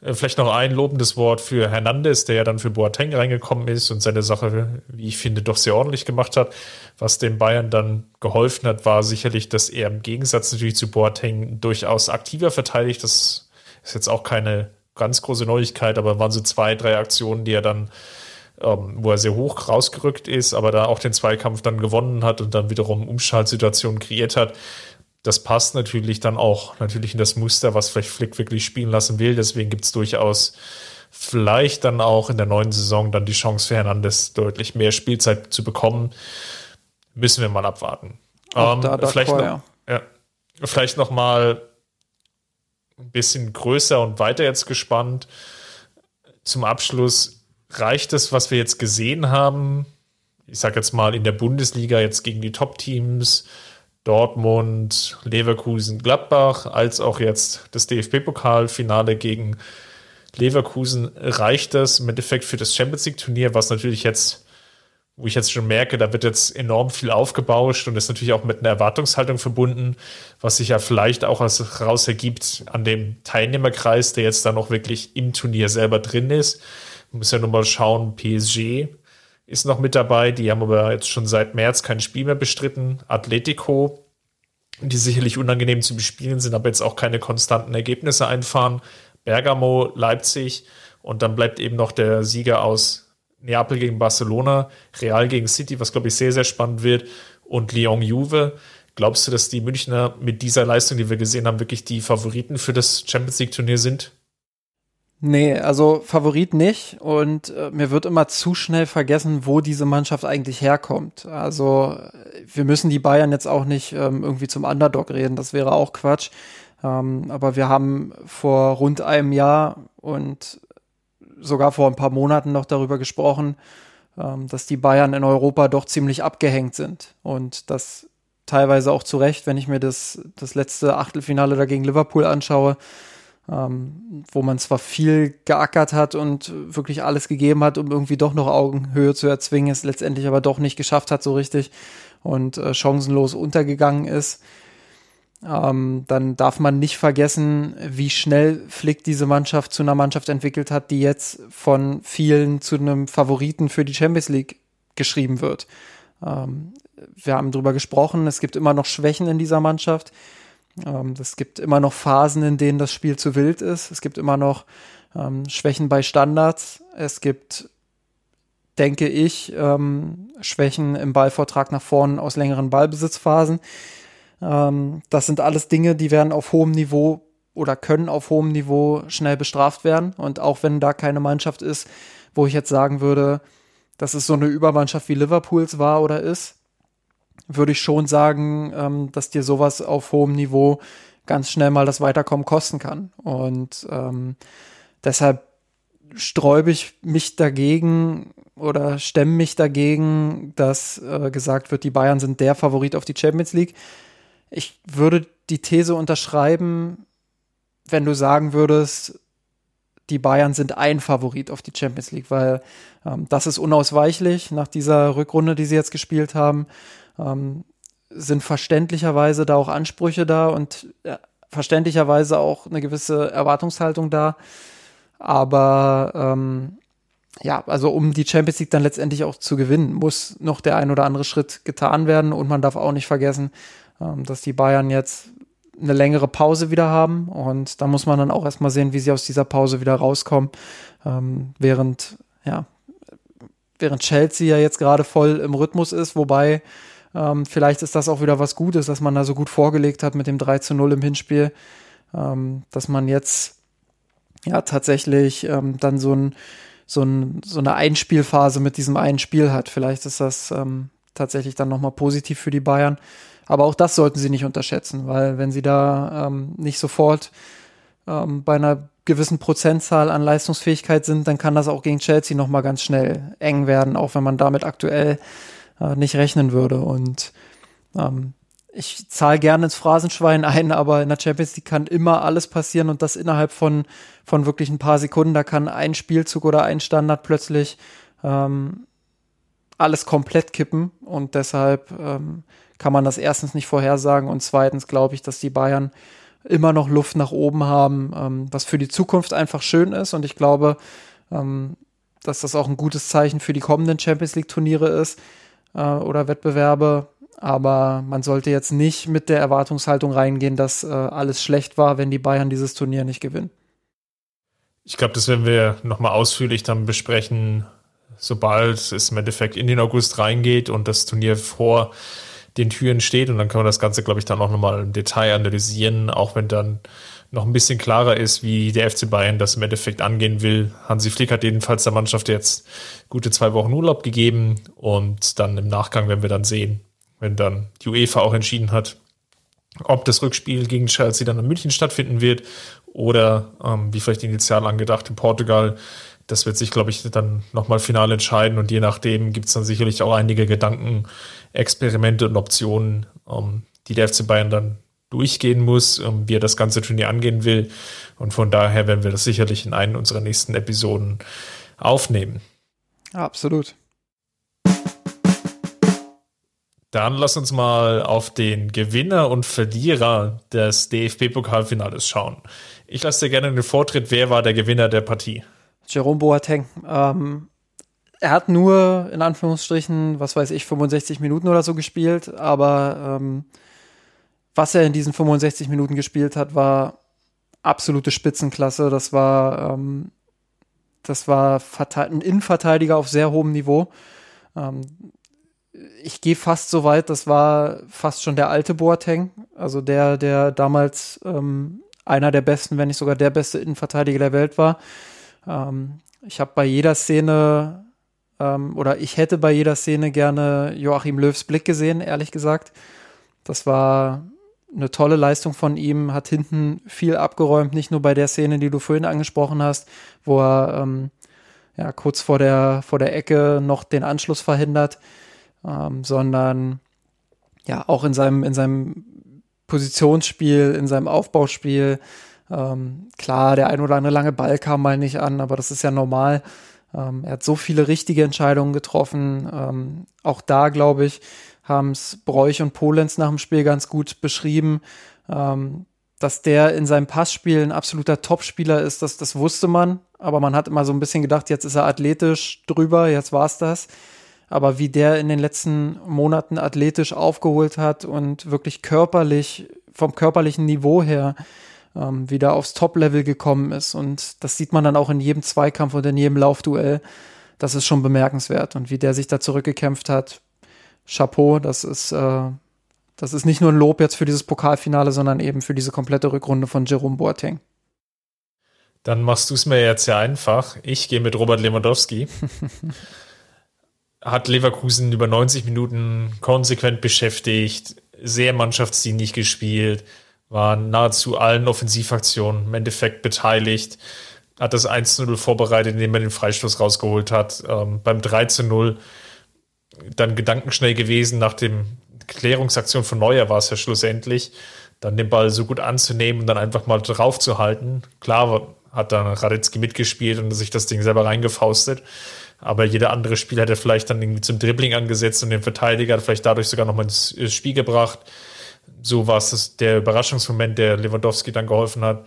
Äh, vielleicht noch ein lobendes Wort für Hernandez, der ja dann für Boateng reingekommen ist und seine Sache, wie ich finde, doch sehr ordentlich gemacht hat. Was dem Bayern dann geholfen hat, war sicherlich, dass er im Gegensatz natürlich zu Boateng durchaus aktiver verteidigt. Das ist jetzt auch keine ganz große Neuigkeit, aber waren so zwei, drei Aktionen, die er dann, ähm, wo er sehr hoch rausgerückt ist, aber da auch den Zweikampf dann gewonnen hat und dann wiederum Umschaltsituationen kreiert hat das passt natürlich dann auch natürlich in das Muster, was vielleicht Flick wirklich spielen lassen will. Deswegen gibt es durchaus vielleicht dann auch in der neuen Saison dann die Chance für Hernandez deutlich mehr Spielzeit zu bekommen. Müssen wir mal abwarten. Ähm, da, vielleicht, noch, ja. Ja, vielleicht noch mal ein bisschen größer und weiter jetzt gespannt. Zum Abschluss reicht es, was wir jetzt gesehen haben. Ich sage jetzt mal in der Bundesliga jetzt gegen die Top-Teams Dortmund, Leverkusen, Gladbach, als auch jetzt das DFB-Pokalfinale gegen Leverkusen reicht das im Endeffekt für das Champions League-Turnier, was natürlich jetzt, wo ich jetzt schon merke, da wird jetzt enorm viel aufgebauscht und ist natürlich auch mit einer Erwartungshaltung verbunden, was sich ja vielleicht auch heraus ergibt an dem Teilnehmerkreis, der jetzt da noch wirklich im Turnier selber drin ist. Man muss ja nur mal schauen, PSG ist noch mit dabei. Die haben aber jetzt schon seit März kein Spiel mehr bestritten. Atletico, die sicherlich unangenehm zu bespielen sind, aber jetzt auch keine konstanten Ergebnisse einfahren. Bergamo, Leipzig und dann bleibt eben noch der Sieger aus Neapel gegen Barcelona, Real gegen City, was glaube ich sehr, sehr spannend wird und Lyon Juve. Glaubst du, dass die Münchner mit dieser Leistung, die wir gesehen haben, wirklich die Favoriten für das Champions League Turnier sind? Nee, also Favorit nicht. Und äh, mir wird immer zu schnell vergessen, wo diese Mannschaft eigentlich herkommt. Also wir müssen die Bayern jetzt auch nicht ähm, irgendwie zum Underdog reden, das wäre auch Quatsch. Ähm, aber wir haben vor rund einem Jahr und sogar vor ein paar Monaten noch darüber gesprochen, ähm, dass die Bayern in Europa doch ziemlich abgehängt sind. Und das teilweise auch zu Recht, wenn ich mir das, das letzte Achtelfinale da gegen Liverpool anschaue ähm, wo man zwar viel geackert hat und wirklich alles gegeben hat, um irgendwie doch noch Augenhöhe zu erzwingen, es letztendlich aber doch nicht geschafft hat so richtig und äh, chancenlos untergegangen ist. Ähm, dann darf man nicht vergessen, wie schnell Flick diese Mannschaft zu einer Mannschaft entwickelt hat, die jetzt von vielen zu einem Favoriten für die Champions League geschrieben wird. Ähm, wir haben darüber gesprochen, es gibt immer noch Schwächen in dieser Mannschaft. Ähm, es gibt immer noch Phasen, in denen das Spiel zu wild ist. Es gibt immer noch ähm, Schwächen bei Standards. Es gibt, denke ich, ähm, Schwächen im Ballvortrag nach vorne aus längeren Ballbesitzphasen. Das sind alles Dinge, die werden auf hohem Niveau oder können auf hohem Niveau schnell bestraft werden. Und auch wenn da keine Mannschaft ist, wo ich jetzt sagen würde, dass es so eine Übermannschaft wie Liverpools war oder ist, würde ich schon sagen, ähm, dass dir sowas auf hohem Niveau ganz schnell mal das Weiterkommen kosten kann. Und ähm, deshalb sträube ich mich dagegen oder stemme mich dagegen, dass äh, gesagt wird, die Bayern sind der Favorit auf die Champions League. Ich würde die These unterschreiben, wenn du sagen würdest, die Bayern sind ein Favorit auf die Champions League, weil ähm, das ist unausweichlich nach dieser Rückrunde, die sie jetzt gespielt haben ähm, sind verständlicherweise da auch Ansprüche da und ja, verständlicherweise auch eine gewisse Erwartungshaltung da. Aber ähm, ja, also um die Champions League dann letztendlich auch zu gewinnen, muss noch der ein oder andere Schritt getan werden. Und man darf auch nicht vergessen, ähm, dass die Bayern jetzt eine längere Pause wieder haben. Und da muss man dann auch erstmal sehen, wie sie aus dieser Pause wieder rauskommen. Ähm, während, ja, während Chelsea ja jetzt gerade voll im Rhythmus ist, wobei ähm, vielleicht ist das auch wieder was Gutes, dass man da so gut vorgelegt hat mit dem 3 zu 0 im Hinspiel, ähm, dass man jetzt ja tatsächlich ähm, dann so, ein, so, ein, so eine Einspielphase mit diesem einen Spiel hat. Vielleicht ist das ähm, tatsächlich dann nochmal positiv für die Bayern. Aber auch das sollten sie nicht unterschätzen, weil wenn sie da ähm, nicht sofort ähm, bei einer gewissen Prozentzahl an Leistungsfähigkeit sind, dann kann das auch gegen Chelsea nochmal ganz schnell eng werden, auch wenn man damit aktuell äh, nicht rechnen würde. Und ähm, ich zahle gerne ins Phrasenschwein ein, aber in der Champions League kann immer alles passieren und das innerhalb von, von wirklich ein paar Sekunden. Da kann ein Spielzug oder ein Standard plötzlich ähm, alles komplett kippen und deshalb ähm, kann man das erstens nicht vorhersagen und zweitens glaube ich, dass die Bayern immer noch Luft nach oben haben, ähm, was für die Zukunft einfach schön ist und ich glaube, ähm, dass das auch ein gutes Zeichen für die kommenden Champions League Turniere ist äh, oder Wettbewerbe aber man sollte jetzt nicht mit der Erwartungshaltung reingehen, dass äh, alles schlecht war, wenn die Bayern dieses Turnier nicht gewinnen. Ich glaube, das werden wir nochmal ausführlich dann besprechen, sobald es im Endeffekt in den August reingeht und das Turnier vor den Türen steht. Und dann können wir das Ganze, glaube ich, dann auch nochmal im Detail analysieren, auch wenn dann noch ein bisschen klarer ist, wie der FC Bayern das im Endeffekt angehen will. Hansi Flick hat jedenfalls der Mannschaft jetzt gute zwei Wochen Urlaub gegeben und dann im Nachgang werden wir dann sehen, wenn dann die UEFA auch entschieden hat, ob das Rückspiel gegen Chelsea dann in München stattfinden wird oder ähm, wie vielleicht initial angedacht in Portugal. Das wird sich, glaube ich, dann nochmal final entscheiden und je nachdem gibt es dann sicherlich auch einige Gedanken, Experimente und Optionen, ähm, die der FC Bayern dann durchgehen muss, ähm, wie er das ganze Turnier angehen will. Und von daher werden wir das sicherlich in einen unserer nächsten Episoden aufnehmen. Absolut. Dann lass uns mal auf den Gewinner und Verlierer des DFB-Pokalfinales schauen. Ich lasse dir gerne den Vortritt. Wer war der Gewinner der Partie? Jerome Boateng. Ähm, er hat nur in Anführungsstrichen, was weiß ich, 65 Minuten oder so gespielt, aber ähm, was er in diesen 65 Minuten gespielt hat, war absolute Spitzenklasse. Das war, ähm, das war ein Innenverteidiger auf sehr hohem Niveau. Ähm, ich gehe fast so weit, das war fast schon der alte Boateng, also der, der damals ähm, einer der besten, wenn nicht sogar der beste Innenverteidiger der Welt war. Ähm, ich habe bei jeder Szene ähm, oder ich hätte bei jeder Szene gerne Joachim Löws Blick gesehen, ehrlich gesagt. Das war eine tolle Leistung von ihm, hat hinten viel abgeräumt, nicht nur bei der Szene, die du vorhin angesprochen hast, wo er ähm, ja, kurz vor der, vor der Ecke noch den Anschluss verhindert ähm, sondern ja auch in seinem, in seinem Positionsspiel, in seinem Aufbauspiel. Ähm, klar, der ein oder andere lange Ball kam mal nicht an, aber das ist ja normal. Ähm, er hat so viele richtige Entscheidungen getroffen. Ähm, auch da, glaube ich, haben es Bräuch und Polenz nach dem Spiel ganz gut beschrieben. Ähm, dass der in seinem Passspiel ein absoluter Topspieler ist, das, das wusste man. Aber man hat immer so ein bisschen gedacht, jetzt ist er athletisch drüber, jetzt war's das aber wie der in den letzten Monaten athletisch aufgeholt hat und wirklich körperlich, vom körperlichen Niveau her, ähm, wieder aufs Top-Level gekommen ist. Und das sieht man dann auch in jedem Zweikampf und in jedem Laufduell. Das ist schon bemerkenswert. Und wie der sich da zurückgekämpft hat, Chapeau, das ist, äh, das ist nicht nur ein Lob jetzt für dieses Pokalfinale, sondern eben für diese komplette Rückrunde von Jerome Boateng. Dann machst du es mir jetzt ja einfach. Ich gehe mit Robert Lewandowski. hat Leverkusen über 90 Minuten konsequent beschäftigt, sehr mannschaftsdienlich gespielt, war nahezu allen Offensivaktionen im Endeffekt beteiligt, hat das 1-0 vorbereitet, indem er den Freistoß rausgeholt hat. Ähm, beim 3-0 dann gedankenschnell gewesen nach dem Klärungsaktion von Neuer war es ja schlussendlich, dann den Ball so gut anzunehmen und dann einfach mal drauf zu halten. Klar hat dann Radetzky mitgespielt und sich das Ding selber reingefaustet. Aber jeder andere Spieler hätte vielleicht dann irgendwie zum Dribbling angesetzt und den Verteidiger hat vielleicht dadurch sogar nochmal ins Spiel gebracht. So war es der Überraschungsmoment, der Lewandowski dann geholfen hat.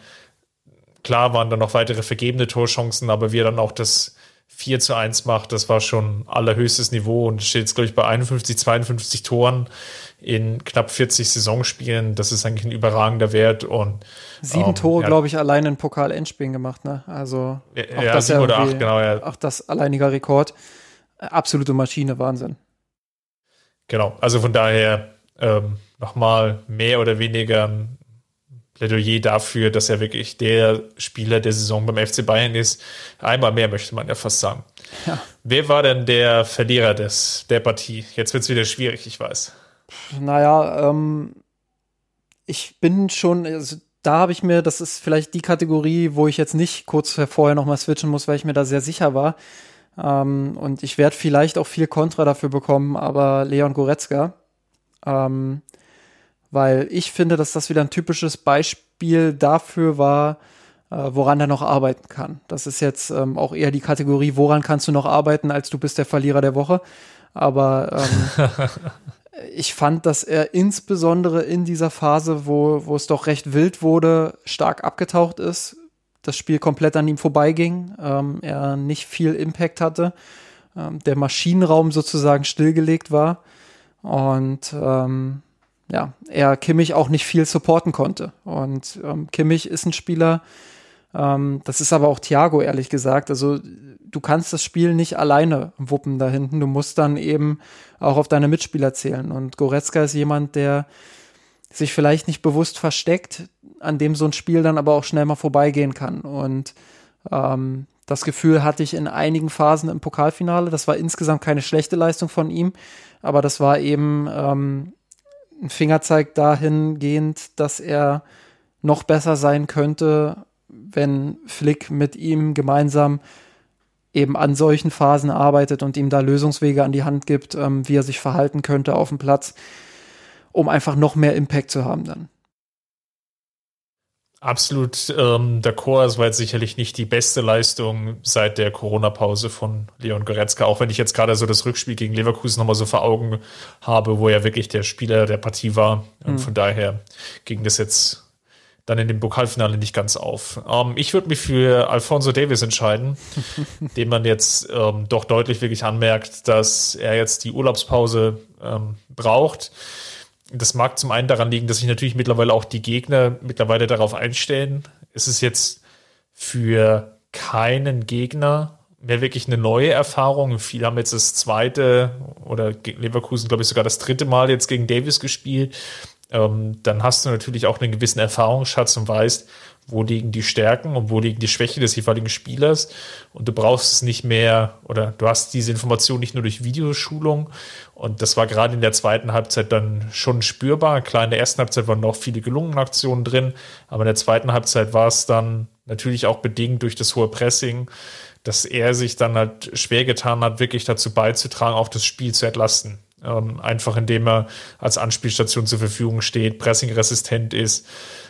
Klar waren dann noch weitere vergebene Torchancen, aber wie er dann auch das 4 zu 1 macht, das war schon allerhöchstes Niveau und steht jetzt, glaube ich, bei 51, 52 Toren in knapp 40 Saisonspielen. Das ist eigentlich ein überragender Wert und Sieben um, Tore, ja. glaube ich, allein in Pokal-Endspielen gemacht, ne? Also ja, auch ja, das sieben oder acht, genau, ja. Auch das alleiniger Rekord. Absolute Maschine, Wahnsinn. Genau, also von daher ähm, nochmal mehr oder weniger ein Plädoyer dafür, dass er wirklich der Spieler der Saison beim FC Bayern ist. Einmal mehr möchte man ja fast sagen. Ja. Wer war denn der Verlierer des, der Partie? Jetzt wird es wieder schwierig, ich weiß. Naja, ähm, ich bin schon, also da habe ich mir, das ist vielleicht die Kategorie, wo ich jetzt nicht kurz vorher nochmal switchen muss, weil ich mir da sehr sicher war. Ähm, und ich werde vielleicht auch viel Kontra dafür bekommen, aber Leon Goretzka, ähm, weil ich finde, dass das wieder ein typisches Beispiel dafür war, äh, woran er noch arbeiten kann. Das ist jetzt ähm, auch eher die Kategorie, woran kannst du noch arbeiten, als du bist der Verlierer der Woche. Aber ähm, ich fand, dass er insbesondere in dieser Phase, wo, wo es doch recht wild wurde, stark abgetaucht ist. Das Spiel komplett an ihm vorbeiging, ähm, er nicht viel Impact hatte, ähm, der Maschinenraum sozusagen stillgelegt war und ähm, ja, er Kimmich auch nicht viel supporten konnte. Und ähm, Kimmich ist ein Spieler, ähm, das ist aber auch Thiago, ehrlich gesagt. Also du kannst das Spiel nicht alleine wuppen da hinten. Du musst dann eben auch auf deine Mitspieler zählen. Und Goretzka ist jemand, der sich vielleicht nicht bewusst versteckt, an dem so ein Spiel dann aber auch schnell mal vorbeigehen kann. Und ähm, das Gefühl hatte ich in einigen Phasen im Pokalfinale. Das war insgesamt keine schlechte Leistung von ihm, aber das war eben ähm, ein Fingerzeig dahingehend, dass er noch besser sein könnte, wenn Flick mit ihm gemeinsam eben an solchen Phasen arbeitet und ihm da Lösungswege an die Hand gibt, ähm, wie er sich verhalten könnte auf dem Platz, um einfach noch mehr Impact zu haben dann. Absolut ähm, d'accord. Es war jetzt sicherlich nicht die beste Leistung seit der Corona-Pause von Leon Goretzka, auch wenn ich jetzt gerade so das Rückspiel gegen Leverkusen nochmal so vor Augen habe, wo er wirklich der Spieler der Partie war. Mhm. Von daher ging das jetzt dann in dem Pokalfinale nicht ganz auf. Ähm, ich würde mich für Alfonso Davis entscheiden, dem man jetzt ähm, doch deutlich wirklich anmerkt, dass er jetzt die Urlaubspause ähm, braucht. Das mag zum einen daran liegen, dass sich natürlich mittlerweile auch die Gegner mittlerweile darauf einstellen. Es ist jetzt für keinen Gegner mehr wirklich eine neue Erfahrung. Viele haben jetzt das zweite oder Leverkusen, glaube ich, sogar das dritte Mal jetzt gegen Davis gespielt ähm, dann hast du natürlich auch einen gewissen Erfahrungsschatz und weißt, wo liegen die Stärken und wo liegen die Schwächen des jeweiligen Spielers. Und du brauchst es nicht mehr oder du hast diese Information nicht nur durch Videoschulung. Und das war gerade in der zweiten Halbzeit dann schon spürbar. Klar, in der ersten Halbzeit waren noch viele gelungene Aktionen drin, aber in der zweiten Halbzeit war es dann natürlich auch bedingt durch das hohe Pressing, dass er sich dann halt schwer getan hat, wirklich dazu beizutragen, auch das Spiel zu entlasten. Ähm, einfach indem er als Anspielstation zur Verfügung steht, pressingresistent ist.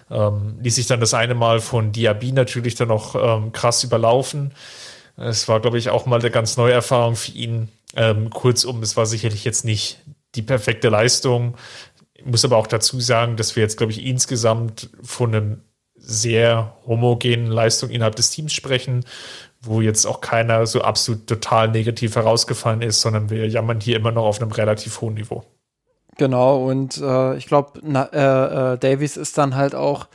Ähm, ließ sich dann das eine Mal von Diaby natürlich dann noch ähm, krass überlaufen. Es war, glaube ich, auch mal eine ganz neue Erfahrung für ihn. Ähm, kurzum, es war sicherlich jetzt nicht die perfekte Leistung. Ich muss aber auch dazu sagen, dass wir jetzt, glaube ich, insgesamt von einem sehr homogenen Leistung innerhalb des Teams sprechen wo jetzt auch keiner so absolut total negativ herausgefallen ist, sondern wir jammern hier immer noch auf einem relativ hohen Niveau. Genau, und äh, ich glaube, äh, äh, Davies ist dann halt auch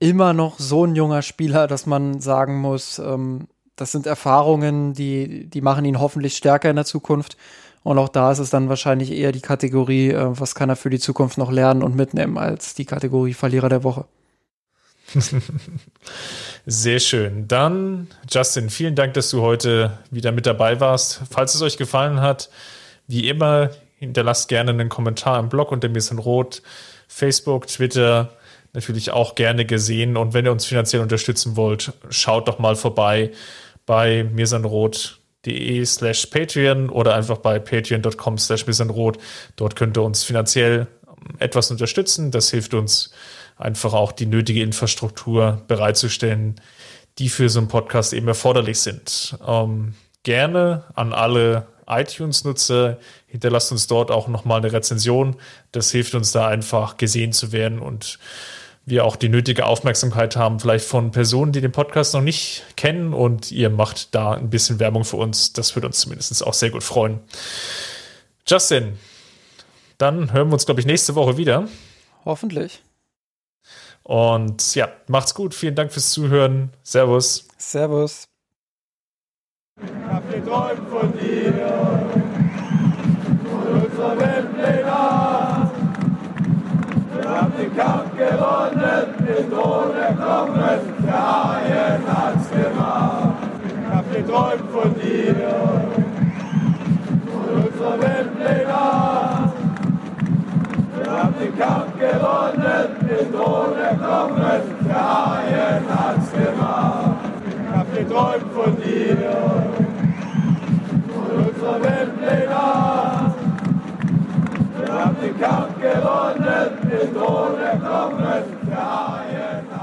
immer noch so ein junger Spieler, dass man sagen muss, ähm, das sind Erfahrungen, die, die machen ihn hoffentlich stärker in der Zukunft. Und auch da ist es dann wahrscheinlich eher die Kategorie, äh, was kann er für die Zukunft noch lernen und mitnehmen, als die Kategorie Verlierer der Woche. Sehr schön. Dann, Justin, vielen Dank, dass du heute wieder mit dabei warst. Falls es euch gefallen hat, wie immer, hinterlasst gerne einen Kommentar im Blog unter mir sind rot, Facebook, Twitter, natürlich auch gerne gesehen. Und wenn ihr uns finanziell unterstützen wollt, schaut doch mal vorbei bei mirsanrot.de slash Patreon oder einfach bei patreon.com slash mirsanrot. Dort könnt ihr uns finanziell etwas unterstützen. Das hilft uns einfach auch die nötige Infrastruktur bereitzustellen, die für so einen Podcast eben erforderlich sind. Ähm, gerne an alle iTunes-Nutzer, hinterlasst uns dort auch nochmal eine Rezension. Das hilft uns da einfach gesehen zu werden und wir auch die nötige Aufmerksamkeit haben, vielleicht von Personen, die den Podcast noch nicht kennen und ihr macht da ein bisschen Werbung für uns. Das würde uns zumindest auch sehr gut freuen. Justin, dann hören wir uns, glaube ich, nächste Woche wieder. Hoffentlich. Und ja, macht's gut. Vielen Dank fürs Zuhören. Servus. Servus. Ich hab geträumt von dir, gewonnen, den Thron erklommen, der Haien hat's gemacht. Ich hab geträumt von dir, von unserer Weltpläne. Wir haben den Kampf gewonnen, den Thron erklommen, der Haien hat's gemacht. Ich hab geträumt von dir, von unserer Weltpläne. Wir haben den Kampf gewonnen, den Thron erklommen, der